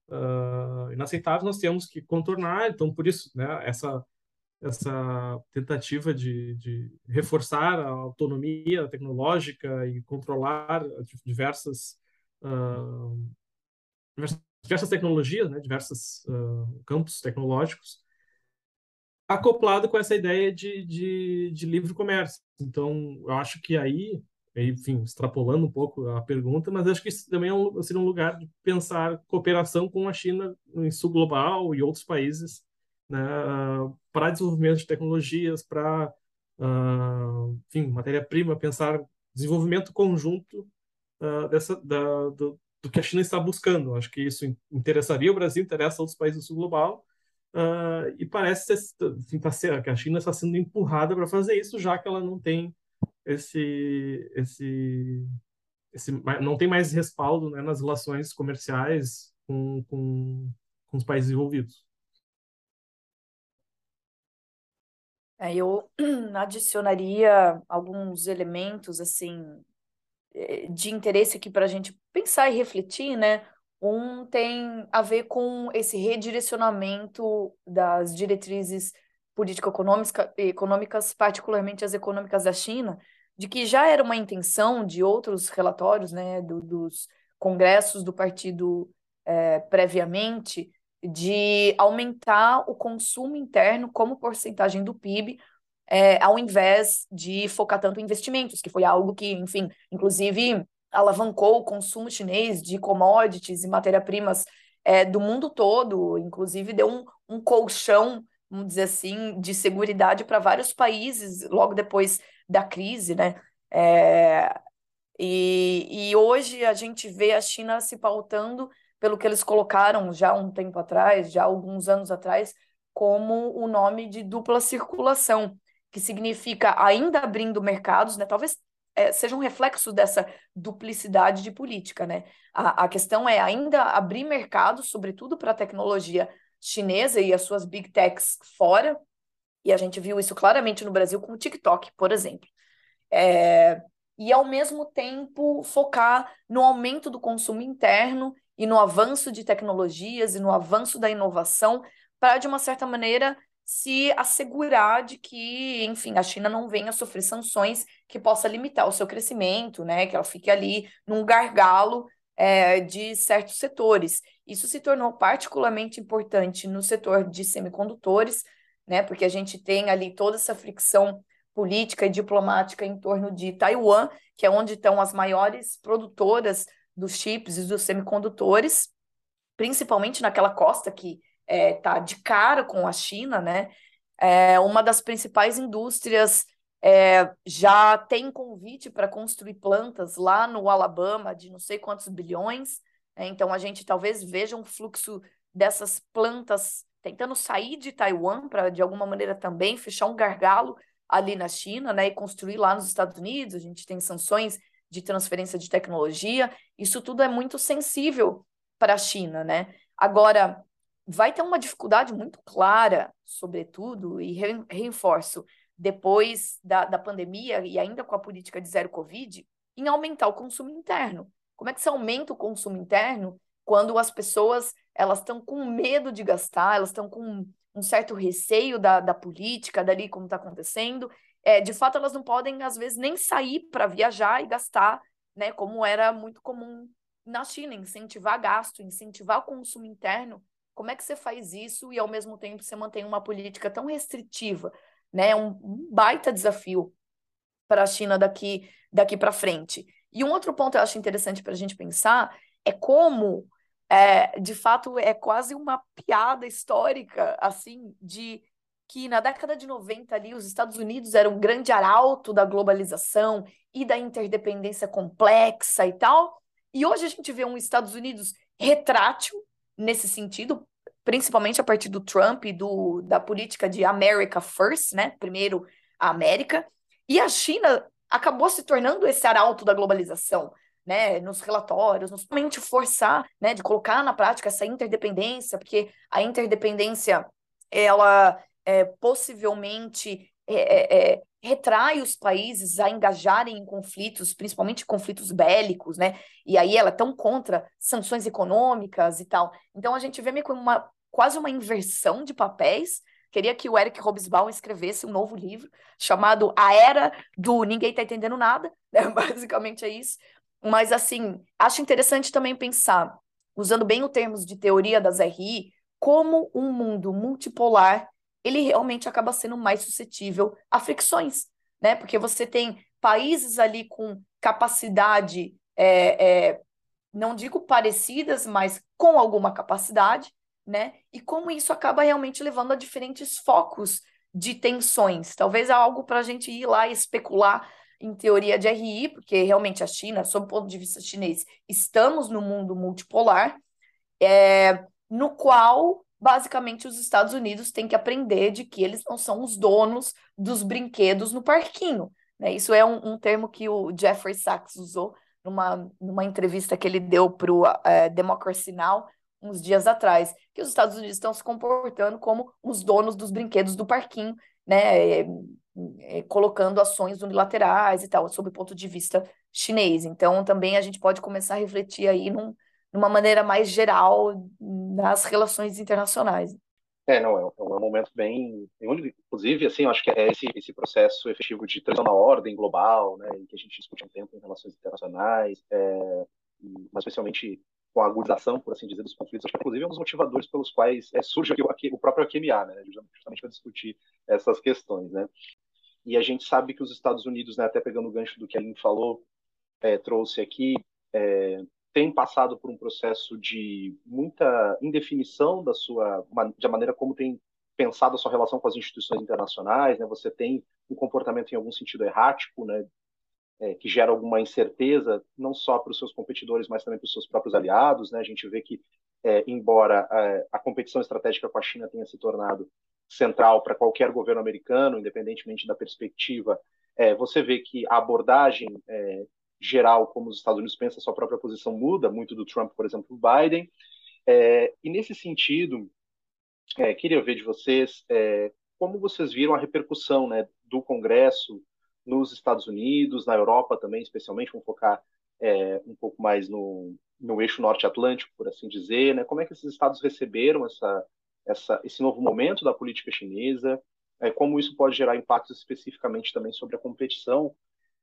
uh, inaceitáveis, nós temos que contornar, então, por isso, né, essa, essa tentativa de, de reforçar a autonomia tecnológica e controlar diversas uh, diversas tecnologias, né, diversos uh, campos tecnológicos, acoplado com essa ideia de, de, de, livre comércio. Então, eu acho que aí, enfim, extrapolando um pouco a pergunta, mas acho que isso também é um, seria um lugar de pensar cooperação com a China em sul global e outros países né, para desenvolvimento de tecnologias, para, uh, enfim, matéria-prima, pensar desenvolvimento conjunto uh, dessa, da, do, do que a China está buscando. Acho que isso interessaria o Brasil, interessa outros países do sul global, uh, e parece assim, tá ser, que a China está sendo empurrada para fazer isso, já que ela não tem esse, esse, esse não tem mais respaldo né, nas relações comerciais com, com, com os países envolvidos. É, eu adicionaria alguns elementos assim de interesse aqui para a gente pensar e refletir, né? Um tem a ver com esse redirecionamento das diretrizes político-econômicas, particularmente as econômicas da China, de que já era uma intenção de outros relatórios, né, do, dos congressos do partido é, previamente, de aumentar o consumo interno como porcentagem do PIB é, ao invés de focar tanto em investimentos, que foi algo que, enfim, inclusive alavancou o consumo chinês de commodities e matéria-primas é, do mundo todo, inclusive deu um, um colchão, vamos dizer assim, de segurança para vários países logo depois da crise, né? É, e, e hoje a gente vê a China se pautando pelo que eles colocaram já um tempo atrás, já alguns anos atrás, como o nome de dupla circulação, que significa ainda abrindo mercados, né? Talvez é, seja um reflexo dessa duplicidade de política, né? A, a questão é ainda abrir mercados, sobretudo para a tecnologia chinesa e as suas big techs fora, e a gente viu isso claramente no Brasil com o TikTok, por exemplo. É, e, ao mesmo tempo, focar no aumento do consumo interno e no avanço de tecnologias e no avanço da inovação, para, de uma certa maneira, se assegurar de que, enfim, a China não venha sofrer sanções que possa limitar o seu crescimento, né? Que ela fique ali num gargalo é, de certos setores. Isso se tornou particularmente importante no setor de semicondutores, né? Porque a gente tem ali toda essa fricção política e diplomática em torno de Taiwan, que é onde estão as maiores produtoras dos chips e dos semicondutores, principalmente naquela costa que está é, tá de cara com a China, né? É uma das principais indústrias é, já tem convite para construir plantas lá no Alabama de não sei quantos bilhões. Né? Então a gente talvez veja um fluxo dessas plantas tentando sair de Taiwan para de alguma maneira também fechar um gargalo ali na China, né, e construir lá nos Estados Unidos. A gente tem sanções de transferência de tecnologia. Isso tudo é muito sensível para a China, né? Agora vai ter uma dificuldade muito clara, sobretudo, e re reforço, depois da, da pandemia e ainda com a política de zero Covid, em aumentar o consumo interno. Como é que se aumenta o consumo interno quando as pessoas elas estão com medo de gastar, elas estão com um certo receio da, da política, dali como está acontecendo. É, de fato, elas não podem, às vezes, nem sair para viajar e gastar, né, como era muito comum na China, incentivar gasto, incentivar o consumo interno. Como é que você faz isso e, ao mesmo tempo, você mantém uma política tão restritiva? Né? Um baita desafio para a China daqui, daqui para frente. E um outro ponto eu acho interessante para a gente pensar é como é, de fato, é quase uma piada histórica, assim, de que na década de 90 ali os Estados Unidos eram um grande arauto da globalização e da interdependência complexa e tal. E hoje a gente vê um Estados Unidos retrátil nesse sentido, principalmente a partir do Trump e do, da política de America First, né? Primeiro a América. E a China acabou se tornando esse arauto da globalização né, nos relatórios, nos somente forçar, né, de colocar na prática essa interdependência, porque a interdependência ela é, possivelmente é, é, é, retrai os países a engajarem em conflitos, principalmente conflitos bélicos, né? E aí ela é tão contra sanções econômicas e tal. Então a gente vê meio como uma quase uma inversão de papéis. Queria que o Eric Hobsbawm escrevesse um novo livro chamado A Era do Ninguém Tá Entendendo Nada, né? Basicamente é isso. Mas, assim, acho interessante também pensar, usando bem o termos de teoria das RI, como um mundo multipolar ele realmente acaba sendo mais suscetível a fricções, né? Porque você tem países ali com capacidade, é, é, não digo parecidas, mas com alguma capacidade, né? E como isso acaba realmente levando a diferentes focos de tensões. Talvez é algo para a gente ir lá especular em teoria de RI, porque realmente a China, sob o ponto de vista chinês, estamos no mundo multipolar, é, no qual basicamente os Estados Unidos têm que aprender de que eles não são os donos dos brinquedos no parquinho. Né? Isso é um, um, termo que o Jeffrey Sachs usou numa, numa entrevista que ele deu para o é, Democracy Now! uns dias atrás, que os Estados Unidos estão se comportando como os donos dos brinquedos do parquinho, né? É, é, colocando ações unilaterais e tal, sob o ponto de vista chinês. Então, também a gente pode começar a refletir aí num, numa maneira mais geral nas relações internacionais. É, não, é um, é um momento bem, inclusive, assim, eu acho que é esse, esse processo efetivo de transição na ordem global, né, que a gente discute um tempo em relações internacionais, é, mas especialmente com a agudização, por assim dizer, dos conflitos, que inclusive é um dos motivadores pelos quais é, surge aqui, o próprio AQMA, né, justamente para discutir essas questões, né. E a gente sabe que os Estados Unidos, né, até pegando o gancho do que a Aline falou, é, trouxe aqui, é, tem passado por um processo de muita indefinição da sua, da maneira como tem pensado a sua relação com as instituições internacionais, né? Você tem um comportamento em algum sentido errático, né? É, que gera alguma incerteza não só para os seus competidores, mas também para os seus próprios aliados, né? A gente vê que, é, embora a, é, a competição estratégica com a China tenha se tornado central para qualquer governo americano, independentemente da perspectiva, é, você vê que a abordagem é, geral, como os Estados Unidos pensam, sua própria posição muda, muito do Trump, por exemplo, do Biden. É, e nesse sentido, é, queria ver de vocês é, como vocês viram a repercussão né, do Congresso nos Estados Unidos, na Europa também, especialmente, vamos focar é, um pouco mais no, no eixo norte-atlântico, por assim dizer, né? Como é que esses estados receberam essa, essa, esse novo momento da política chinesa, é, como isso pode gerar impactos especificamente também sobre a competição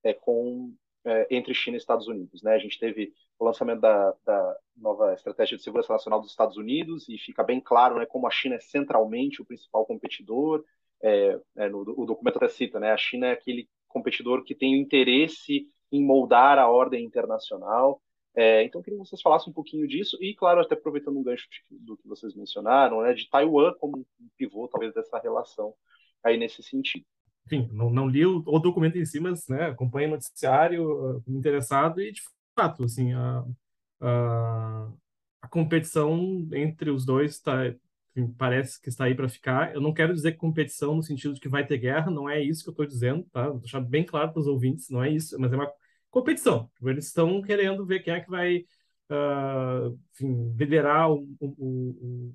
é, com, é, entre China e Estados Unidos. Né? A gente teve o lançamento da, da, nova estratégia de segurança nacional dos Estados Unidos e fica bem claro né, como a China é centralmente o principal competidor. É, é, no, o documento até cita, né, a China é aquele competidor que tem o interesse em moldar a ordem internacional é, então, queria que vocês falassem um pouquinho disso e, claro, até aproveitando um gancho do que vocês mencionaram, né, de Taiwan como um pivô, talvez, dessa relação aí nesse sentido. Enfim, não, não li o, o, documento em si, mas né, acompanho o noticiário, uh, interessado, e de fato, assim, a, a, a competição entre os dois está parece que está aí para ficar. Eu não quero dizer competição no sentido de que vai ter guerra, não é isso que eu estou dizendo, tá? Vou deixar bem claro para os ouvintes, não é isso, mas é uma competição. Eles estão querendo ver quem é que vai uh, enfim, liderar o, o,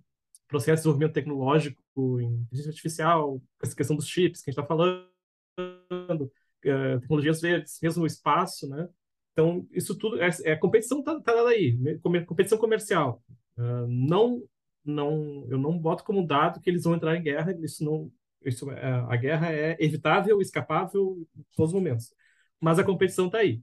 processo de desenvolvimento tecnológico inteligência artificial, essa questão dos chips que a gente está falando, uh, tecnologias verdes, mesmo o espaço, né? Então, isso tudo, é, é competição está tá dada aí, competição comercial. Uh, não não, eu não boto como dado que eles vão entrar em guerra. Isso não, isso, é, a guerra é evitável, escapável em todos os momentos. Mas a competição está aí,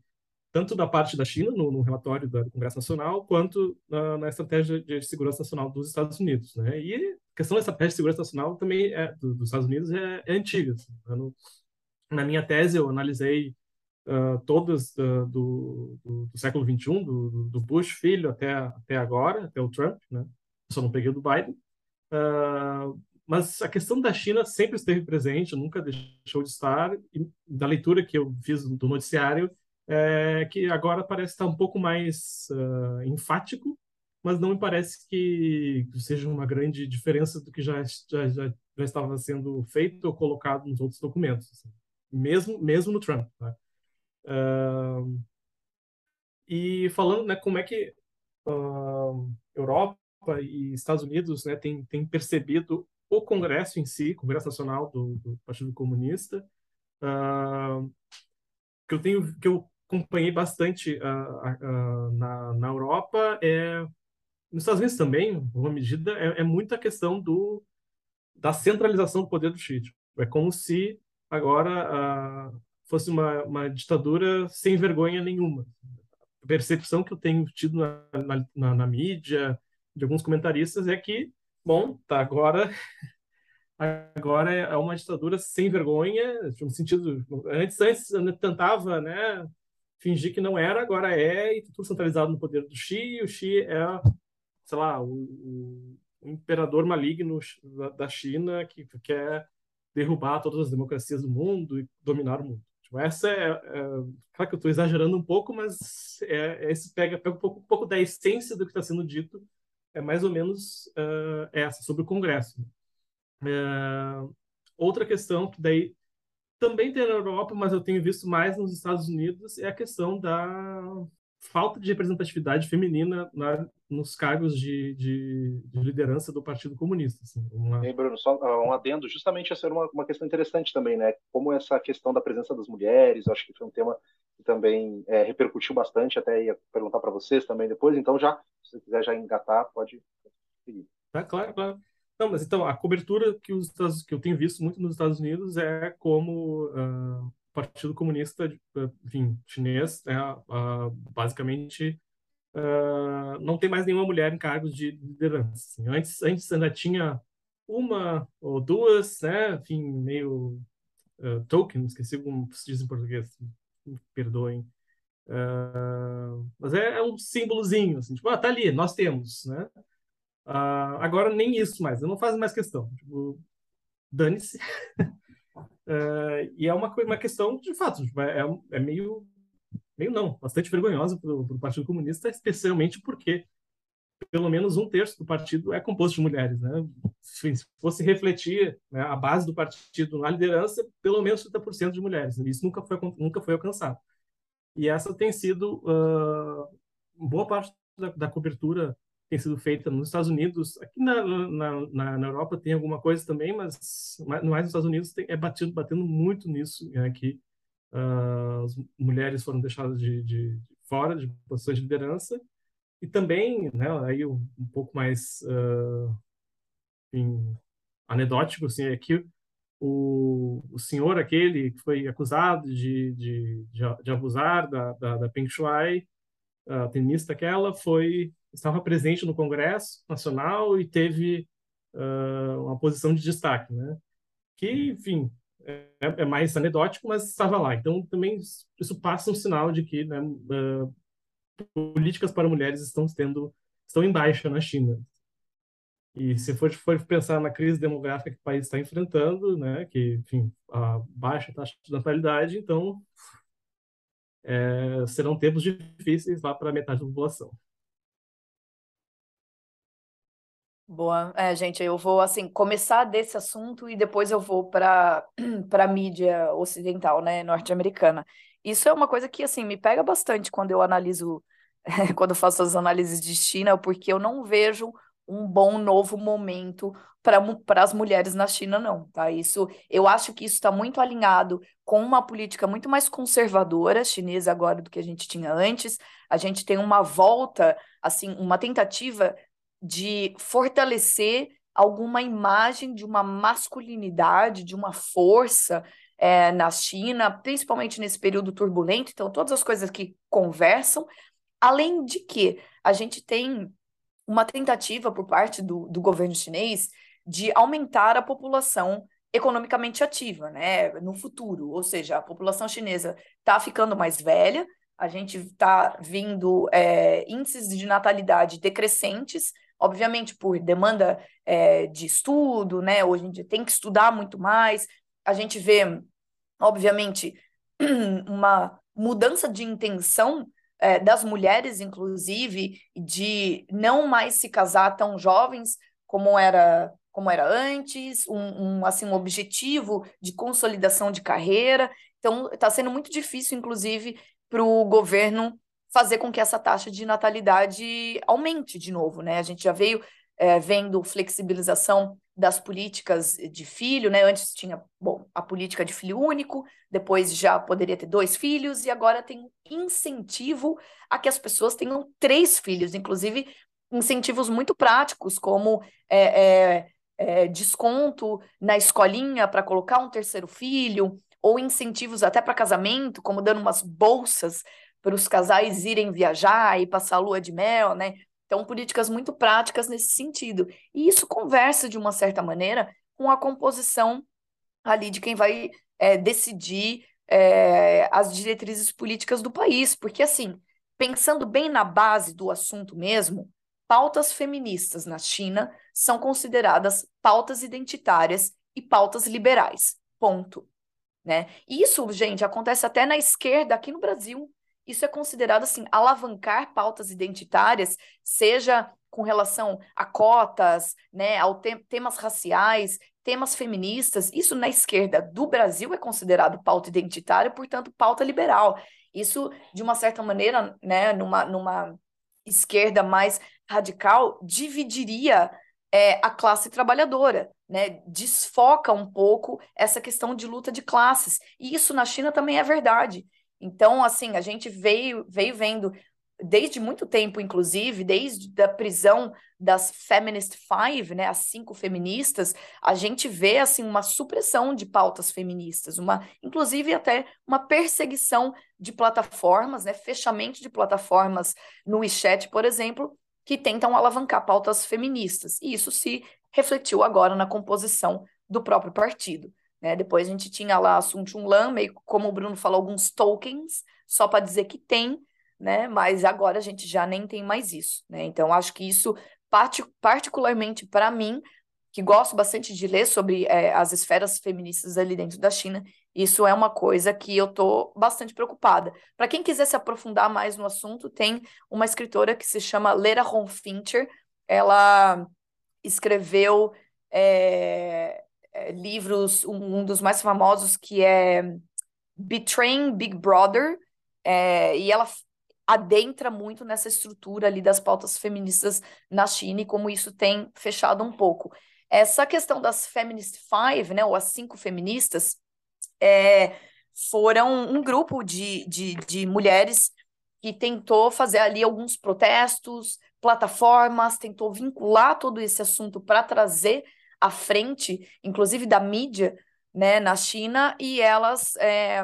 tanto da parte da China no, no relatório do Congresso Nacional, quanto na, na, estratégia de segurança nacional dos Estados Unidos. Né? E a questão da estratégia de segurança nacional também é, do, dos Estados Unidos é, é antiga. Assim. No, na minha tese eu analisei uh, todas uh, do, do, do, século 21, do, do Bush filho até até agora, até o Trump, né? só não peguei o do Biden. Uh, mas a questão da China sempre esteve presente, nunca deixou de estar. E da leitura que eu fiz do noticiário, é que agora parece estar um pouco mais uh, enfático, mas não me parece que seja uma grande diferença do que já, já, já, já estava sendo feito ou colocado nos outros documentos, assim. mesmo, mesmo no Trump. Tá? Uh, e falando né, como é que uh, Europa e Estados Unidos né, têm, têm percebido o Congresso em si, Congresso Nacional do, do Partido Comunista, uh, que eu tenho que eu acompanhei bastante uh, uh, na, na Europa é nos Estados Unidos também, uma medida é, é muita questão do da centralização do poder do Xi. É como se agora fosse uma, uma ditadura sem vergonha nenhuma. A percepção que eu tenho tido na, na, na, na mídia, de alguns comentaristas é que, bom, tá agora agora é uma ditadura sem vergonha, no sentido antes antes tentava, né, fingir que não era, agora é e tá tudo centralizado no poder do Xi, e o Xi é, sei lá, o, o, imperador maligno da, da China que quer derrubar todas as democracias do mundo e dominar o mundo. Tipo, essa é, é, claro que eu estou exagerando um pouco, mas é, é, esse pega, pega um, pouco, um pouco da essência do que está sendo dito é mais ou menos uh, essa, sobre o Congresso. Uh, outra questão que daí também tem na Europa, mas eu tenho visto mais nos Estados Unidos, é a questão da falta de representatividade feminina na, nos cargos de, de, de, liderança do Partido Comunista. Assim, uma... E, Bruno, só um adendo, justamente essa era uma, uma questão interessante também, né? Como essa questão da presença das mulheres, acho que foi um tema que também é, repercutiu bastante, até ia perguntar para vocês também depois, então já, se você quiser já engatar, pode seguir. Tá, claro, claro. Não, mas então, a cobertura que, os, que eu tenho visto muito nos Estados Unidos é como uh, o Partido Comunista, enfim, chinês, é, uh, basicamente uh, não tem mais nenhuma mulher em cargos de liderança. Assim. Antes, antes ainda tinha uma ou duas, né, enfim, meio uh, token, esqueci como se diz em português, perdoem. Mas é, é, um símbolozinho, assim, tipo, ah, tá ali, nós temos, né? Uh, agora nem isso mais, eu não faço mais questão. Tipo, dane-se. uh, e é uma, uma questão, de fato, tipo, é, é meio, meio não, bastante vergonhosa para o Partido Comunista, especialmente porque pelo menos um terço do partido é composto de mulheres, né? Se fosse refletir né, a base do partido na liderança, pelo menos 30% de mulheres. Isso nunca foi nunca foi alcançado. E essa tem sido uh, boa parte da, da, cobertura tem sido feita nos Estados Unidos. Aqui na, na, na, Europa tem alguma coisa também, mas mais nos Estados Unidos tem, é batido batendo muito nisso né, que uh, as mulheres foram deixadas de, de, fora de posições de liderança e também, né, aí um, um pouco mais uh, enfim, anedótico, assim, é que o, o senhor aquele que foi acusado de, de, de, de abusar da, da, da Peng Shuai, a tenista aquela, foi, estava presente no Congresso Nacional e teve uh, uma posição de destaque, né? Que, enfim, é, é, mais anedótico, mas estava lá. Então, também isso passa um sinal de que né, uh, políticas para mulheres estão tendo estão em baixa na China. E se for, for pensar na crise demográfica que o país está enfrentando, né, que, enfim, a baixa taxa de natalidade, então é, serão tempos difíceis lá para metade da população. Boa. É, gente, eu vou assim começar desse assunto e depois eu vou para para mídia ocidental, né, norte-americana. Isso é uma coisa que assim me pega bastante quando eu analiso, quando eu faço as análises de China, porque eu não vejo um bom novo momento para as mulheres na China, não, tá? Isso, eu acho que isso está muito alinhado com uma política muito mais conservadora chinesa agora do que a gente tinha antes. A gente tem uma volta, assim, uma tentativa de fortalecer alguma imagem de uma masculinidade, de uma força é, na China, principalmente nesse período turbulento. Então, todas as coisas que conversam. Além de que a gente tem uma tentativa por parte do, do governo chinês de aumentar a população economicamente ativa, né, no futuro. Ou seja, a população chinesa está ficando mais velha, a gente está vindo é, índices de natalidade decrescentes, obviamente por demanda é, de estudo, né? Hoje em dia tem que estudar muito mais. A gente vê, obviamente, uma mudança de intenção é, das mulheres, inclusive, de não mais se casar tão jovens como era como era antes, um, um assim um objetivo de consolidação de carreira. Então, está sendo muito difícil, inclusive, para o governo fazer com que essa taxa de natalidade aumente de novo, né? A gente já veio é, vendo flexibilização das políticas de filho, né? Antes tinha, bom, a política de filho único, depois já poderia ter dois filhos, e agora tem incentivo a que as pessoas tenham três filhos, inclusive incentivos muito práticos, como é, é, é desconto na escolinha para colocar um terceiro filho, ou incentivos até para casamento, como dando umas bolsas para os casais irem viajar e passar a lua de mel, né? Então, políticas muito práticas nesse sentido. E isso conversa, de uma certa maneira, com a composição ali de quem vai é, decidir é, as diretrizes políticas do país. Porque, assim, pensando bem na base do assunto mesmo, pautas feministas na China são consideradas pautas identitárias e pautas liberais. Ponto. Né? Isso, gente, acontece até na esquerda aqui no Brasil. Isso é considerado assim alavancar pautas identitárias, seja com relação a cotas, né, ao te temas raciais, temas feministas. Isso na esquerda do Brasil é considerado pauta identitária, portanto, pauta liberal. Isso, de uma certa maneira, né, numa, numa esquerda mais radical, dividiria é, a classe trabalhadora, né? Desfoca um pouco essa questão de luta de classes. E isso na China também é verdade. Então, assim, a gente veio, veio vendo desde muito tempo, inclusive, desde a prisão das Feminist Five, né, as cinco feministas, a gente vê assim uma supressão de pautas feministas, uma, inclusive até uma perseguição de plataformas, né, fechamento de plataformas no WeChat, por exemplo, que tentam alavancar pautas feministas. E isso se refletiu agora na composição do próprio partido. Né? Depois a gente tinha lá a Sun Chun Lan, meio como o Bruno falou, alguns tokens, só para dizer que tem, né? mas agora a gente já nem tem mais isso. Né? Então, acho que isso, particularmente para mim, que gosto bastante de ler sobre é, as esferas feministas ali dentro da China, isso é uma coisa que eu estou bastante preocupada. Para quem quiser se aprofundar mais no assunto, tem uma escritora que se chama Lera Ronfincher, ela escreveu é, é, livros, um, um, dos mais famosos que é Betraying Big Brother, é, e ela adentra muito nessa estrutura ali das pautas feministas na China e como isso tem fechado um pouco. Essa questão das Feminist Five, né, ou as cinco feministas, é, foram um grupo de, de, de mulheres que tentou fazer ali alguns protestos, plataformas, tentou vincular todo esse assunto para trazer à frente, inclusive da mídia, né, na China, e elas é,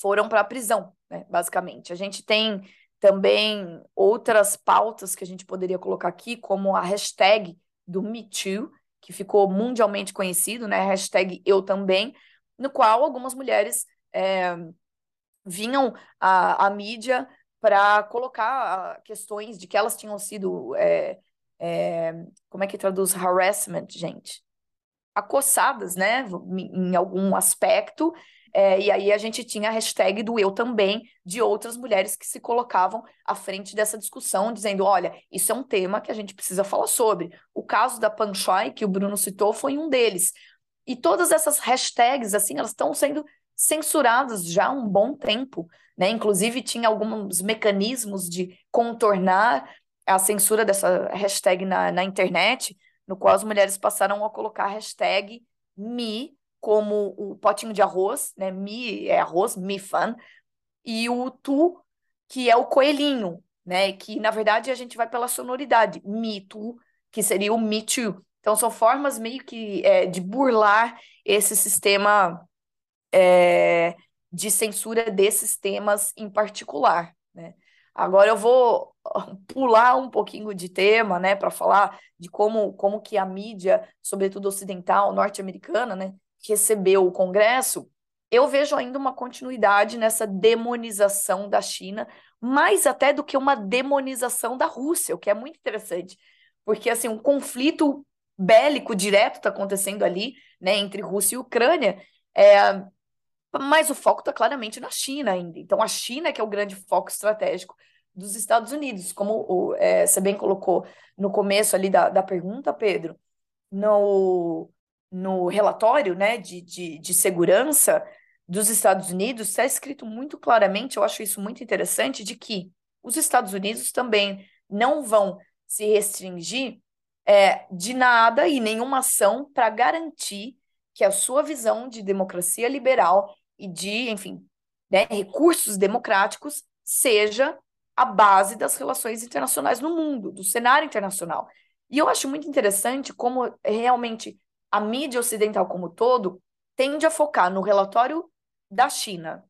foram para a prisão, né, basicamente. A gente tem também outras pautas que a gente poderia colocar aqui, como a hashtag do Me Too, que ficou mundialmente conhecido, né, hashtag Eu Também, no qual algumas mulheres é, vinham à, à mídia para colocar questões de que elas tinham sido é, é, como é que traduz harassment, gente? Acossadas, né, em algum aspecto, é, e aí a gente tinha a hashtag do eu também, de outras mulheres que se colocavam à frente dessa discussão, dizendo: olha, isso é um tema que a gente precisa falar sobre. O caso da Panchai, que o Bruno citou, foi um deles. E todas essas hashtags, assim, elas estão sendo censuradas já há um bom tempo. Né? Inclusive, tinha alguns mecanismos de contornar a censura dessa hashtag na, na internet, no qual as mulheres passaram a colocar a hashtag me como o potinho de arroz, né? Me é arroz, me fan, e o tu, que é o coelhinho, né? Que na verdade a gente vai pela sonoridade, me tu, que seria o me too. Então são formas meio que é, de burlar esse sistema é, de censura desses temas em particular, né? Agora eu vou pular um pouquinho de tema, né, para falar de como, como que a mídia, sobretudo ocidental, norte-americana, né, recebeu o Congresso. Eu vejo ainda uma continuidade nessa demonização da China, mais até do que uma demonização da Rússia, o que é muito interessante, porque assim um conflito bélico direto está acontecendo ali, né, entre Rússia e Ucrânia, é, mas o foco está claramente na China ainda. Então, a China que é o grande foco estratégico dos Estados Unidos, como o, é, você bem colocou no começo ali da, da pergunta, Pedro, no, no relatório né, de, de, de segurança dos Estados Unidos, está escrito muito claramente, eu acho isso muito interessante, de que os Estados Unidos também não vão se restringir é, de nada e nenhuma ação para garantir que a sua visão de democracia liberal e de, enfim, né, recursos democráticos seja a base das relações internacionais no mundo, do cenário internacional. E eu acho muito interessante como realmente a mídia ocidental como todo tende a focar no relatório da China,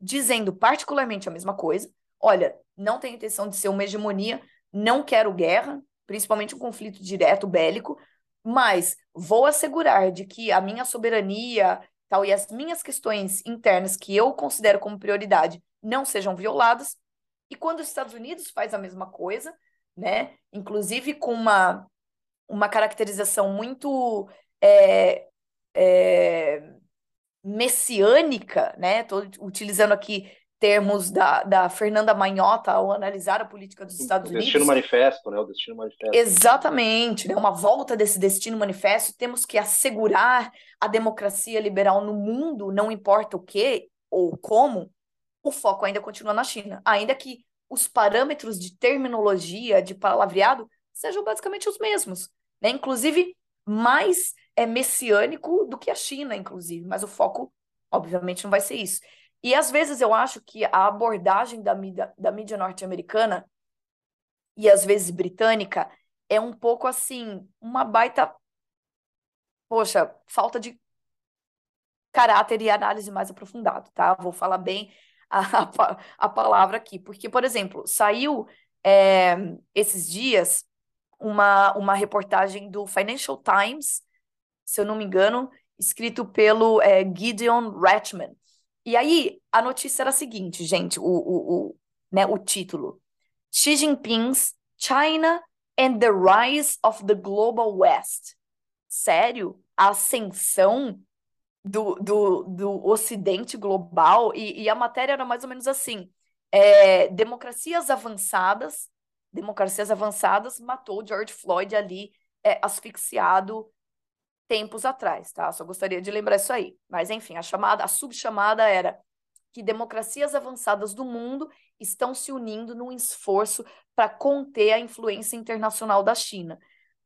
dizendo particularmente a mesma coisa. Olha, não tem intenção de ser uma hegemonia, não quero guerra, principalmente um conflito direto bélico, mas vou assegurar de que a minha soberania tal e as minhas questões internas que eu considero como prioridade não sejam violadas. E quando os Estados Unidos faz a mesma coisa, né, inclusive com uma uma caracterização muito é, é, messiânica, né? Estou utilizando aqui termos da, da Fernanda Manhota ao analisar a política dos Estados o Unidos. Destino Manifesto, né? O Destino Manifesto. Exatamente, né? Uma volta desse Destino Manifesto. Temos que assegurar a democracia liberal no mundo, não importa o que ou como. O foco ainda continua na China, ainda que os parâmetros de terminologia, de palavreado, sejam basicamente os mesmos, né? Inclusive mais é messiânico do que a China, inclusive, mas o foco, obviamente, não vai ser isso. E às vezes eu acho que a abordagem da mídia, da mídia norte-americana e às vezes britânica é um pouco assim, uma baita, poxa, falta de caráter e análise mais aprofundado, tá? Vou falar bem a, a, a palavra aqui, porque, por exemplo, saiu é, esses dias uma, uma reportagem do Financial Times, se eu não me engano, escrito pelo é, Gideon Ratchman, e aí, a notícia era a seguinte, gente, o, o, o, né, o título. Xi Jinping's China and the Rise of the Global West. Sério? A ascensão do, do, do Ocidente global? E, e a matéria era mais ou menos assim. É, democracias avançadas, democracias avançadas matou George Floyd ali é, asfixiado tempos atrás, tá? Só gostaria de lembrar isso aí. Mas enfim, a chamada, a subchamada era que democracias avançadas do mundo estão se unindo num esforço para conter a influência internacional da China.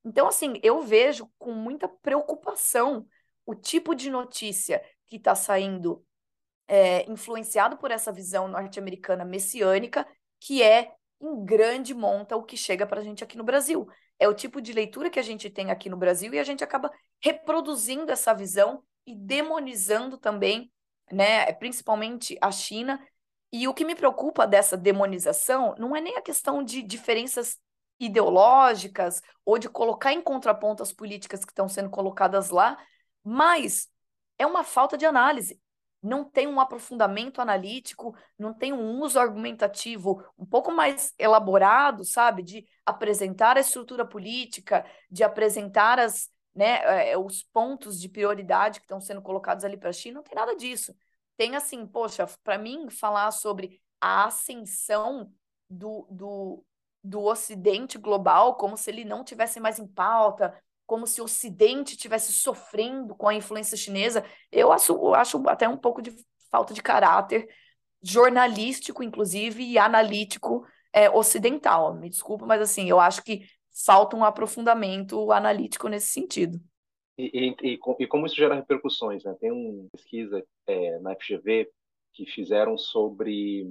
Então, assim, eu vejo com muita preocupação o tipo de notícia que está saindo é, influenciado por essa visão norte-americana messiânica, que é em grande monta o que chega para a gente aqui no Brasil é o tipo de leitura que a gente tem aqui no Brasil e a gente acaba reproduzindo essa visão e demonizando também, né, principalmente a China. E o que me preocupa dessa demonização não é nem a questão de diferenças ideológicas ou de colocar em contraponto as políticas que estão sendo colocadas lá, mas é uma falta de análise. não tem um aprofundamento analítico, não tem um uso argumentativo um pouco mais elaborado, sabe? De apresentar a estrutura política, de apresentar as, né, é, os pontos de prioridade que estão sendo colocados ali para a China, não tem nada disso. Tem assim, poxa, para mim, falar sobre a ascensão do, do, do Ocidente global, como se ele não tivesse mais em pauta, como se o Ocidente estivesse sofrendo com a influência chinesa, eu acho, eu acho até um pouco de falta de caráter jornalístico, inclusive, e analítico é, ocidental. Me desculpa, mas assim, eu acho que falta um aprofundamento analítico nesse sentido. E, e, e como isso gera repercussões? Né? Tem uma pesquisa é, na FGV que fizeram sobre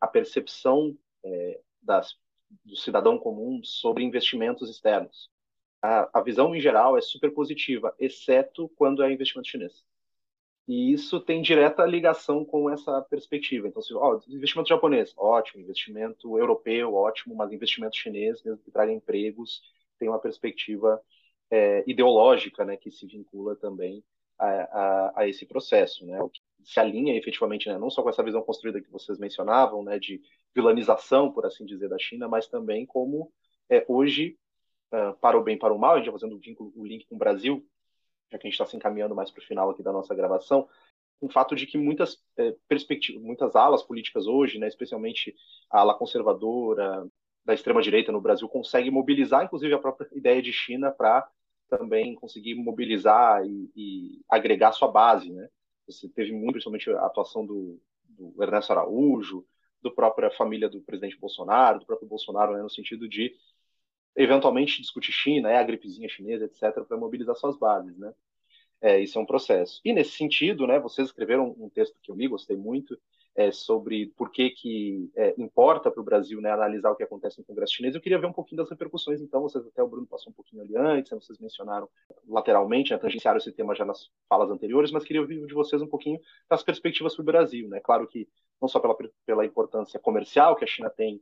a percepção é, das, do cidadão comum sobre investimentos externos a, a visão em geral é super positiva, exceto quando é investimento chinês. E isso tem direta ligação com essa perspectiva. Então, se, ó, investimento japonês, ótimo, investimento europeu, ótimo, mas investimento chinês, mesmo que traga empregos, tem uma perspectiva é, ideológica, né, que se vincula também a, a, a, esse processo, né, o que se alinha efetivamente, né, não só com essa visão construída que vocês mencionavam, né, de vilanização, por assim dizer, da China, mas também como é, hoje uh, para o bem para o mal, a gente já fazendo o, vínculo, o link com o Brasil, já que a gente está se encaminhando mais para o final aqui da nossa gravação, um fato de que muitas é, perspectivas, muitas alas políticas hoje, né, especialmente a ala conservadora da extrema direita no Brasil, consegue mobilizar, inclusive, a própria ideia de China para também conseguir mobilizar e, e, agregar sua base, né? Você teve muito, principalmente, a atuação do, do Ernesto Araújo, do própria família do presidente Bolsonaro, do próprio Bolsonaro, né, no sentido de eventualmente discutir China, é a gripezinha chinesa, etc., para mobilizar suas bases, né? É, isso é um processo. E nesse sentido, né, vocês escreveram um texto que eu li, gostei muito, é, sobre por que, que é, importa para o Brasil né, analisar o que acontece no Congresso chinês. Eu queria ver um pouquinho das repercussões, então, vocês até o Bruno passou um pouquinho ali antes, né, vocês mencionaram lateralmente, né, tangenciaram esse tema já nas falas anteriores, mas queria ouvir de vocês um pouquinho das perspectivas para o Brasil. Né? Claro que não só pela, pela importância comercial que a China tem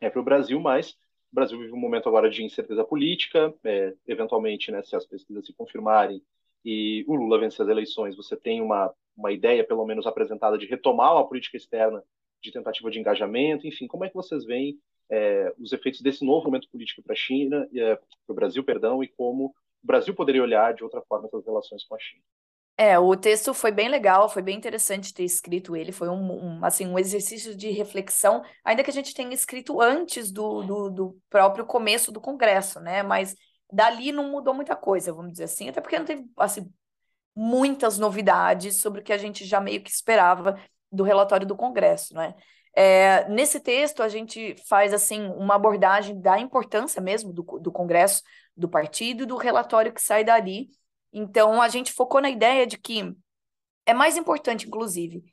é, para o Brasil, mas o Brasil vive um momento agora de incerteza política, é, eventualmente, né, se as pesquisas se confirmarem e o Lula vencer as eleições, você tem uma, uma ideia, pelo menos apresentada, de retomar uma política externa de tentativa de engajamento, enfim, como é que vocês veem é, os efeitos desse novo momento político para a China, é, para o Brasil, perdão, e como o Brasil poderia olhar de outra forma essas relações com a China? É, o texto foi bem legal, foi bem interessante ter escrito ele, foi um, um, assim, um exercício de reflexão, ainda que a gente tenha escrito antes do, do, do, próprio começo do Congresso, né? Mas dali não mudou muita coisa, vamos dizer assim, até porque não teve, assim, muitas novidades sobre o que a gente já meio que esperava do relatório do Congresso, né? É, nesse texto, a gente faz, assim, uma abordagem da importância mesmo do, do Congresso, do partido do relatório que sai dali, então, a gente focou na ideia de que é mais importante, inclusive,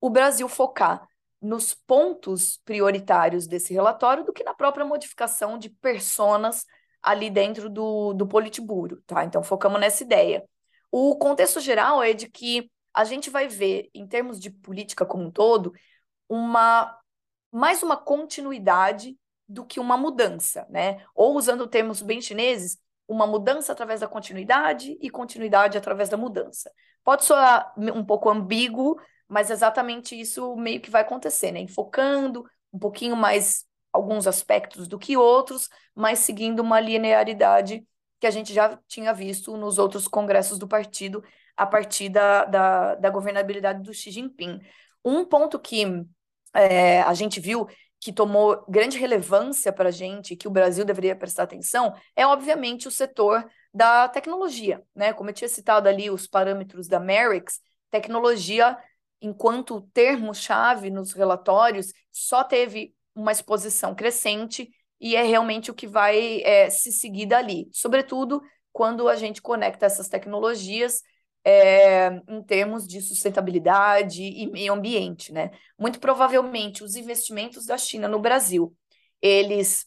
o Brasil focar nos pontos prioritários desse relatório do que na própria modificação de personas ali dentro do, do Politburo, tá? Então, focamos nessa ideia. O contexto geral é de que a gente vai ver, em termos de política como um todo, uma mais uma continuidade do que uma mudança, né? Ou usando termos bem chineses, uma mudança através da continuidade e continuidade através da mudança. Pode soar um pouco ambíguo, mas exatamente isso meio que vai acontecer, né? Enfocando um pouquinho mais alguns aspectos do que outros, mas seguindo uma linearidade que a gente já tinha visto nos outros congressos do partido a partir da, da, da governabilidade do Xi Jinping. Um ponto que é, a gente viu que tomou grande relevância para a gente, que o Brasil deveria prestar atenção, é obviamente o setor da tecnologia, né? Como eu tinha citado ali os parâmetros da Merix, tecnologia, enquanto termo-chave nos relatórios, só teve uma exposição crescente e é realmente o que vai é, se seguir dali, sobretudo quando a gente conecta essas tecnologias é, em termos de sustentabilidade e meio ambiente, né? Muito provavelmente os investimentos da China no Brasil, eles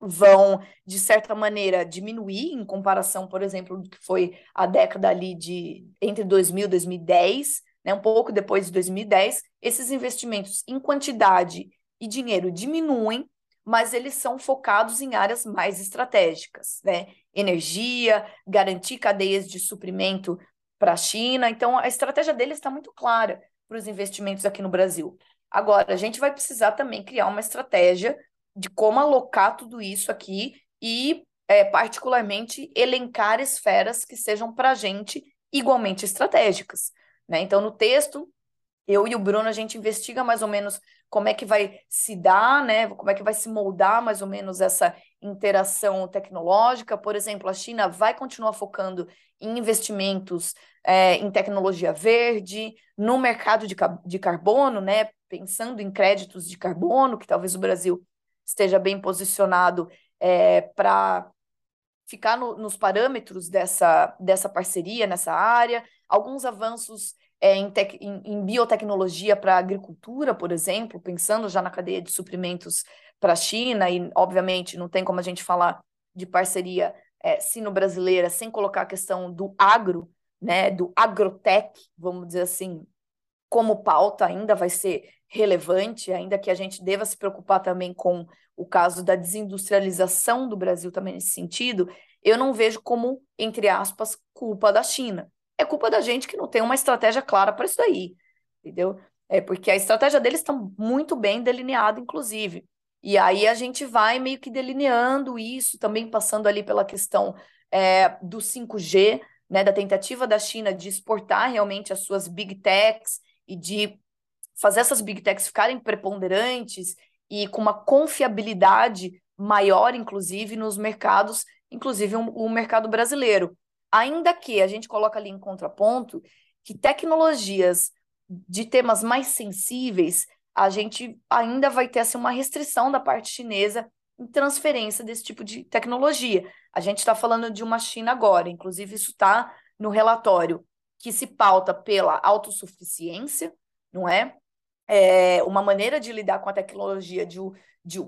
vão, de certa maneira, diminuir em comparação, por exemplo, do que foi a década ali de entre 2000 e 2010, né, um pouco depois de 2010, esses investimentos em quantidade e dinheiro diminuem, mas eles são focados em áreas mais estratégicas, né? Energia, garantir cadeias de suprimento para a China. Então, a estratégia deles está muito clara. para os investimentos aqui no Brasil. Agora, a gente vai precisar também criar uma estratégia de como alocar tudo isso aqui e, é, particularmente, elencar esferas que sejam para a gente igualmente estratégicas. Né? Então, no texto, eu e o Bruno, a gente investiga mais ou menos como é que vai se dar, né? Como é que vai se moldar mais ou menos essa interação tecnológica. Por exemplo, a China vai continuar focando em investimentos é, em tecnologia verde, no mercado de, de carbono, né? Pensando em créditos de carbono, que talvez o Brasil esteja bem posicionado é, para ficar no, nos parâmetros dessa, dessa parceria nessa área. Alguns avanços é, em, tec, em, em, biotecnologia para a agricultura, por exemplo, pensando já na cadeia de suprimentos para a China, e obviamente não tem como a gente falar de parceria é, sino-brasileira sem colocar a questão do agro, né, do agrotech, vamos dizer assim, como pauta ainda vai ser relevante, ainda que a gente deva se preocupar também com o caso da desindustrialização do Brasil também nesse sentido, eu não vejo como, entre aspas, culpa da China é culpa da gente que não tem uma estratégia clara para isso daí, entendeu? É porque a estratégia deles está muito bem delineada, inclusive. E aí a gente vai meio que delineando isso, também passando ali pela questão é, do 5G, né, da tentativa da China de exportar realmente as suas big techs e de fazer essas big techs ficarem preponderantes e com uma confiabilidade maior, inclusive, nos mercados, inclusive o um, um mercado brasileiro. Ainda que a gente coloca ali em contraponto que tecnologias de temas mais sensíveis, a gente ainda vai ter assim, uma restrição da parte chinesa em transferência desse tipo de tecnologia. A gente está falando de uma China agora, inclusive isso está no relatório, que se pauta pela autossuficiência, não é? é? uma maneira de lidar com a tecnologia de, de,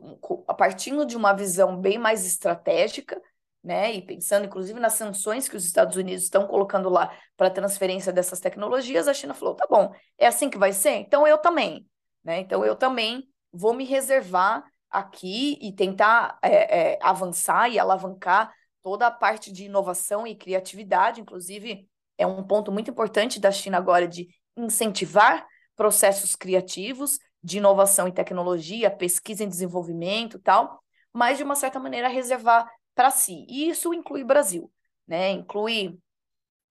a partir de uma visão bem mais estratégica, né? E pensando inclusive nas sanções que os Estados Unidos estão colocando lá para a transferência dessas tecnologias, a China falou: tá bom, é assim que vai ser? Então eu também, né? Então eu também vou me reservar aqui e tentar é, é, avançar e alavancar toda a parte de inovação e criatividade, inclusive é um ponto muito importante da China agora de incentivar processos criativos de inovação e tecnologia, pesquisa em desenvolvimento, tal, mas de uma certa maneira reservar para si. E isso inclui o Brasil, né? Inclui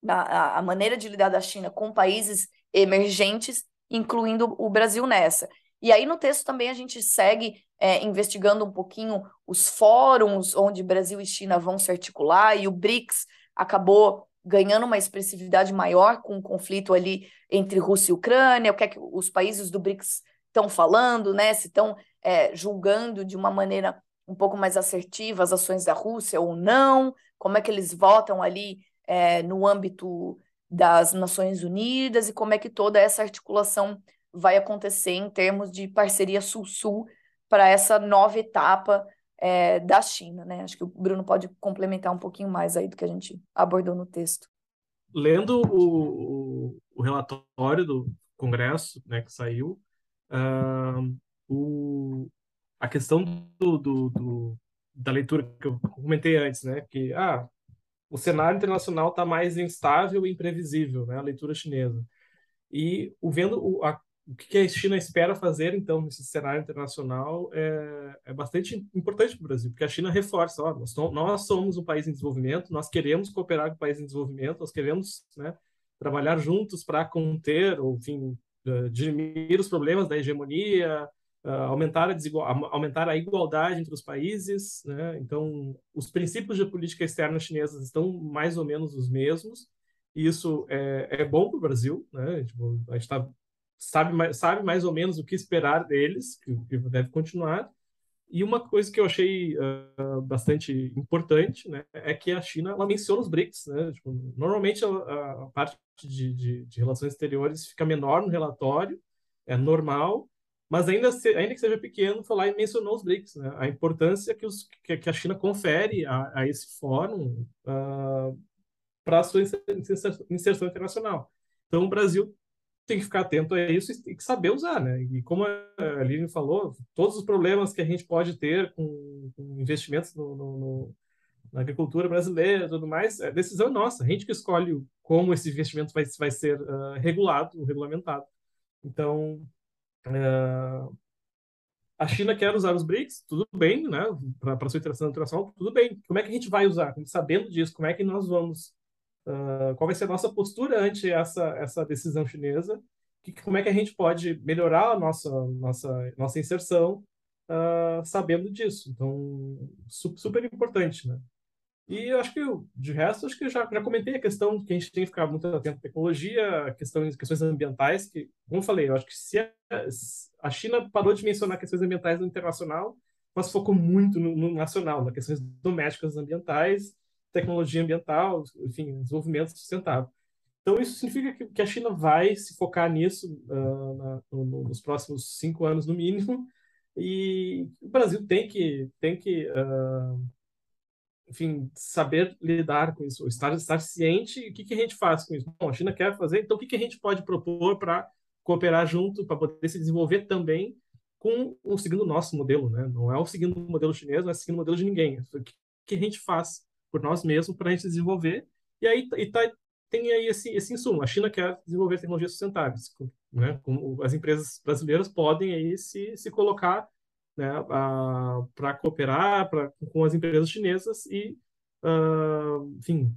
a, a maneira de lidar da China com países emergentes, incluindo o Brasil nessa. E aí no texto também a gente segue é, investigando um pouquinho os fóruns onde Brasil e China vão se articular, e o BRICS acabou ganhando uma expressividade maior com o conflito ali entre Rússia e Ucrânia, o que é que os países do BRICS estão falando, né? Se estão é, julgando de uma maneira um pouco mais assertiva as ações da Rússia ou não, como é que eles votam ali é, no âmbito das Nações Unidas e como é que toda essa articulação vai acontecer em termos de parceria Sul-Sul para essa nova etapa é, da China, né? Acho que o Bruno pode complementar um pouquinho mais aí do que a gente abordou no texto. Lendo o, o, relatório do Congresso, né, que saiu, uh, o, a questão do, do, do, da leitura que eu comentei antes, né? Que ah, o cenário internacional está mais instável e imprevisível, né? A leitura chinesa. E o vendo o, a, o que a China espera fazer então nesse cenário internacional é, é bastante importante para o Brasil, porque a China reforça, ó, nós, nós somos um país em desenvolvimento, nós queremos cooperar com o país em desenvolvimento, nós queremos, né? Trabalhar juntos para conter, ou enfim, uh, dirimir os problemas da hegemonia, uh, aumentar, a aumentar a igualdade entre os países. Né? Então, os princípios de política externa chinesa estão mais ou menos os mesmos. E isso é, é bom para o Brasil. Né? Tipo, a gente tá, sabe, sabe mais ou menos o que esperar deles, que, que deve continuar. E uma coisa que eu achei uh, bastante importante né, é que a China ela menciona os BRICS. Né? Tipo, normalmente a, a parte de, de, de, relações exteriores fica menor no relatório, é normal, mas ainda, se, ainda que seja pequeno, foi lá e mencionou os BRICS, né? a importância que, os, que, que a China confere a, a esse fórum uh, para a sua inserção, internacional. Então, o Brasil tem que ficar atento a isso e, saber usar, né? E como a Lívia falou, todos os problemas que a gente pode ter com, com investimentos no, no, no, na agricultura brasileira e tudo mais, a decisão é nossa. A gente que escolhe como esse investimento vai, vai ser uh, regulado, regulamentado. Então, uh, a China quer usar os BRICS, tudo bem, né? Para sua interação internacional, tudo bem. Como é que a gente vai usar? Sabendo disso, como é que nós vamos? Uh, qual vai ser a nossa postura ante essa, essa decisão chinesa? Que, como é que a gente pode melhorar a nossa, nossa, nossa inserção uh, sabendo disso? Então, super importante, né? E eu acho que, de resto, acho que já, já comentei a questão que a gente tem que ficar muito atento à tecnologia, questões, questões ambientais, que, como eu falei, eu acho que se a, a China parou de mencionar questões ambientais no internacional, mas focou muito no, no nacional, nas questões domésticas ambientais, tecnologia ambiental, enfim, desenvolvimento sustentável. Então, isso significa que, que a China vai se focar nisso uh, na, no, nos próximos cinco anos, no mínimo, e o Brasil tem que, tem que uh, enfim, saber lidar com isso, estar, estar ciente, o que, que a gente faz com isso? Bom, a China quer fazer, então o que, que a gente pode propor para cooperar junto, para poder se desenvolver também com o seguindo o nosso modelo, né? Não é o seguindo modelo chinês, não é seguindo o modelo de ninguém. O que, que a gente faz por nós mesmos para a gente desenvolver? E aí e tá, tem aí esse, esse insumo. A China quer desenvolver tecnologias sustentáveis, né? Como as empresas brasileiras podem aí se, se colocar né, para cooperar pra, com as empresas chinesas e, uh, enfim,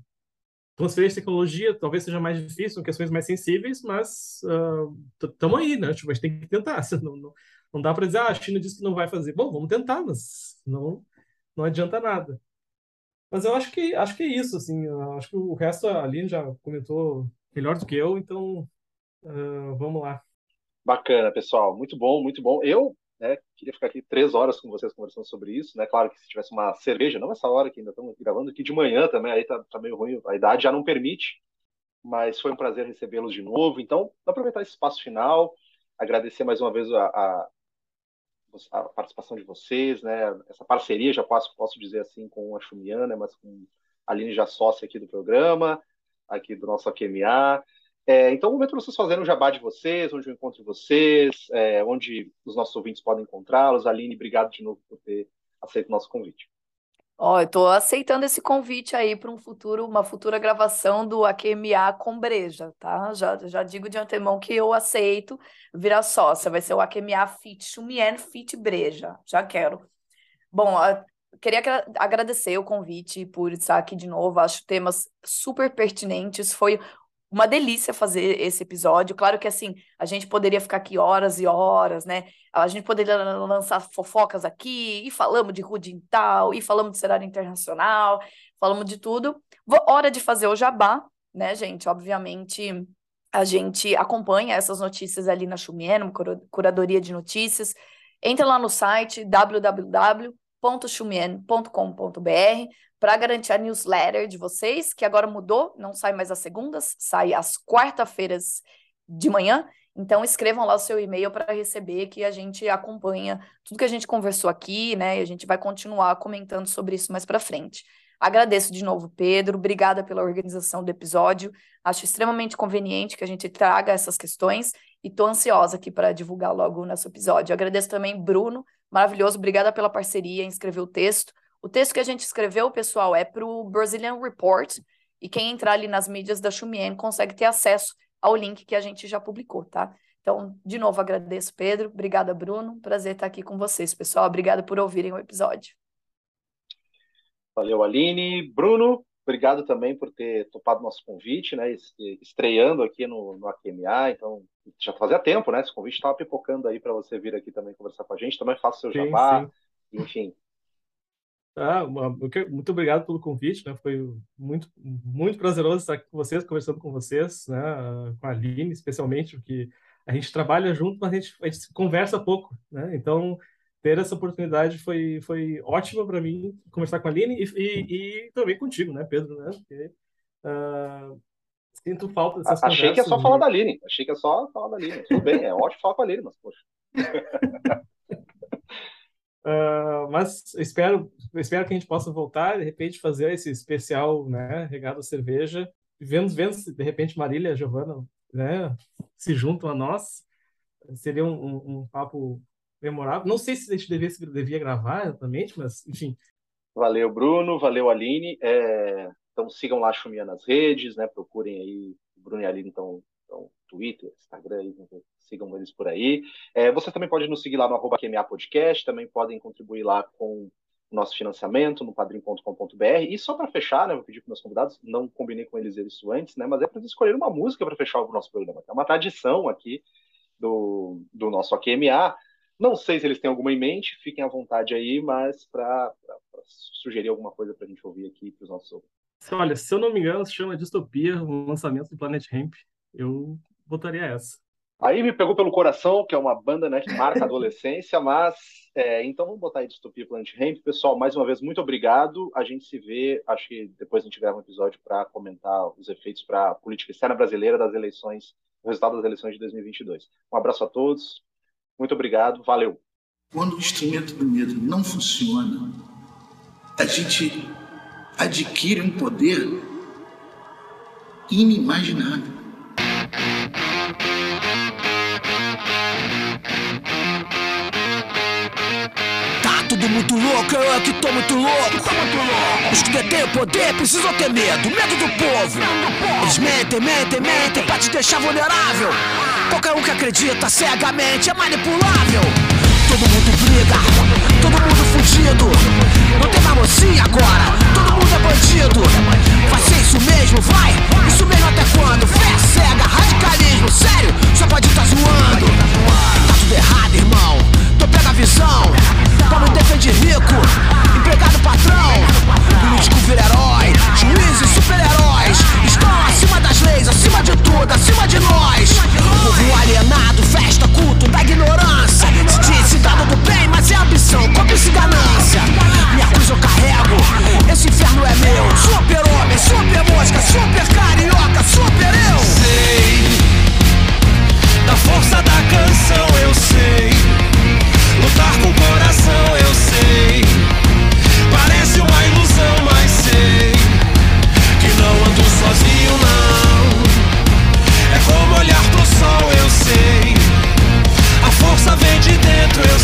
transferir tecnologia talvez seja mais difícil, são questões mais sensíveis, mas estamos uh, aí, né? Tipo, a gente tem que tentar. Não, não, não dá para dizer, ah, a China disse que não vai fazer. Bom, vamos tentar, mas não, não adianta nada. Mas eu acho que acho que é isso, assim. Acho que o resto a Aline já comentou melhor do que eu, então uh, vamos lá. Bacana, pessoal. Muito bom, muito bom. Eu né? Queria ficar aqui três horas com vocês conversando sobre isso, né? Claro que se tivesse uma cerveja, não essa hora que ainda estamos gravando aqui de manhã também, aí tá, tá meio ruim, a idade já não permite, mas foi um prazer recebê-los de novo. Então, aproveitar esse espaço final, agradecer mais uma vez a, a, a, participação de vocês, né? Essa parceria, já posso, posso dizer assim, com a Xumiana, mas com a Aline já sócia aqui do programa, aqui do nosso AQMA. É, então, o momento para vocês fazerem um jabá de vocês, onde eu encontro vocês, é, onde os nossos ouvintes podem encontrá-los. Aline, obrigado de novo por ter aceito o nosso convite. Ó, oh, eu estou aceitando esse convite aí para um futuro, uma futura gravação do AQMA com Breja, tá? Já, já digo de antemão que eu aceito virar sócia. Vai ser o AQMA Fit Chumien Fit Breja. Já quero. Bom, queria agradecer o convite por estar aqui de novo. Acho temas super pertinentes. Foi uma delícia fazer esse episódio. Claro que assim, a gente poderia ficar aqui horas e horas, né? A gente poderia lançar fofocas aqui, e falamos de Rudintal, e falamos de cenário internacional, falamos de tudo. Hora de fazer o jabá, né, gente? Obviamente, a gente acompanha essas notícias ali na Xumieno, curadoria de notícias. Entra lá no site www.xumien.com.br para garantir a newsletter de vocês, que agora mudou, não sai mais às segundas, sai às quarta-feiras de manhã. Então escrevam lá o seu e-mail para receber que a gente acompanha tudo que a gente conversou aqui, né? E a gente vai continuar comentando sobre isso mais para frente. Agradeço de novo, Pedro. Obrigada pela organização do episódio. Acho extremamente conveniente que a gente traga essas questões e estou ansiosa aqui para divulgar logo o nosso episódio. Agradeço também, Bruno. Maravilhoso. Obrigada pela parceria em escrever o texto. O texto que a gente escreveu, pessoal, é para o Brazilian Report, e quem entrar ali nas mídias da Xumien consegue ter acesso ao link que a gente já publicou, tá? Então, de novo, agradeço, Pedro. Obrigada, Bruno. Prazer estar aqui com vocês, pessoal. Obrigada por ouvirem o episódio. Valeu, Aline. Bruno, obrigado também por ter topado nosso convite, né? Estreando aqui no, no AQMA. Então, já fazia tempo, né? Esse convite estava pipocando aí para você vir aqui também conversar com a gente. Também faça seu sim, jabá. Sim. Enfim, ah, muito obrigado pelo convite, né? Foi muito, muito prazeroso estar aqui com vocês, conversando com vocês, né? Com a Aline, especialmente, porque a gente trabalha junto, mas a gente, a gente conversa pouco, né? Então, ter essa oportunidade foi, foi ótima para mim, conversar com a Aline e, e, e, também contigo, né, Pedro, né? Porque, uh, sinto falta dessas Achei que é só falar da Aline, achei que é só falar da Aline. Tudo bem, é ótimo falar com a Aline, mas, poxa. Uh, mas espero, espero que a gente possa voltar, de repente, fazer esse especial, né, regado a cerveja. Vemos, vendo se de repente Marília a Giovana, né, se juntam a nós. Seria um, um, um papo memorável. Não sei se a gente devia, devia gravar exatamente, mas enfim. Valeu, Bruno. Valeu, Aline. É, então sigam lá a Chumia nas redes, né? Procurem aí Bruno e Aline, então, então Twitter, Instagram, sigam eles aí. É, você também pode nos seguir lá no arroba QMA Podcast, também podem contribuir lá com o nosso financiamento no padrim.com.br. E só para fechar, né, vou pedir para meus convidados, não combinei com eles isso antes, né, mas é para escolher uma música para fechar o nosso programa. É uma tradição aqui do, do nosso AQMA. Não sei se eles têm alguma em mente, fiquem à vontade aí, mas para sugerir alguma coisa para a gente ouvir aqui para os nossos ouvintes. Olha, se eu não me engano, se chama Distopia, o lançamento do Planet Hemp. Eu botaria essa. Aí me pegou pelo coração, que é uma banda né, que marca a adolescência, mas é, então vamos botar aí Distopia Planet Hemp. Pessoal, mais uma vez, muito obrigado. A gente se vê, acho que depois a gente grava um episódio para comentar os efeitos para a política externa brasileira das eleições, o resultado das eleições de 2022. Um abraço a todos, muito obrigado, valeu. Quando o instrumento do medo não funciona, a gente adquire um poder inimaginável. Tudo muito louco, eu é que tô muito louco. Os que detêm o poder precisam ter medo, medo do povo. Eles mentem, mentem, mentem pra te deixar vulnerável. Qualquer um que acredita cegamente é manipulável. Todo mundo briga, todo mundo fugido. Não tem mais mocinha agora, todo mundo é bandido. Vai ser isso mesmo, vai, isso mesmo até quando? Fé cega, radicalismo, sério, só pode tá zoando. Tá tudo errado, irmão, então pega a visão. Pobre defende rico, empregado patrão. Político vira herói, juízes super-heróis. Estão acima das leis, acima de tudo, acima de nós. Povo alienado, festa, culto da ignorância. Se diz cidadão do bem, mas é ambição, cobiça e ganância. Minha cruz eu carrego, esse inferno é meu. Super homem, super mosca, super carioca, super eu. sei da força da canção, eu sei. Lutar com o coração, eu sei. Parece uma ilusão, mas sei que não ando sozinho, não. É como olhar pro sol, eu sei. A força vem de dentro, eu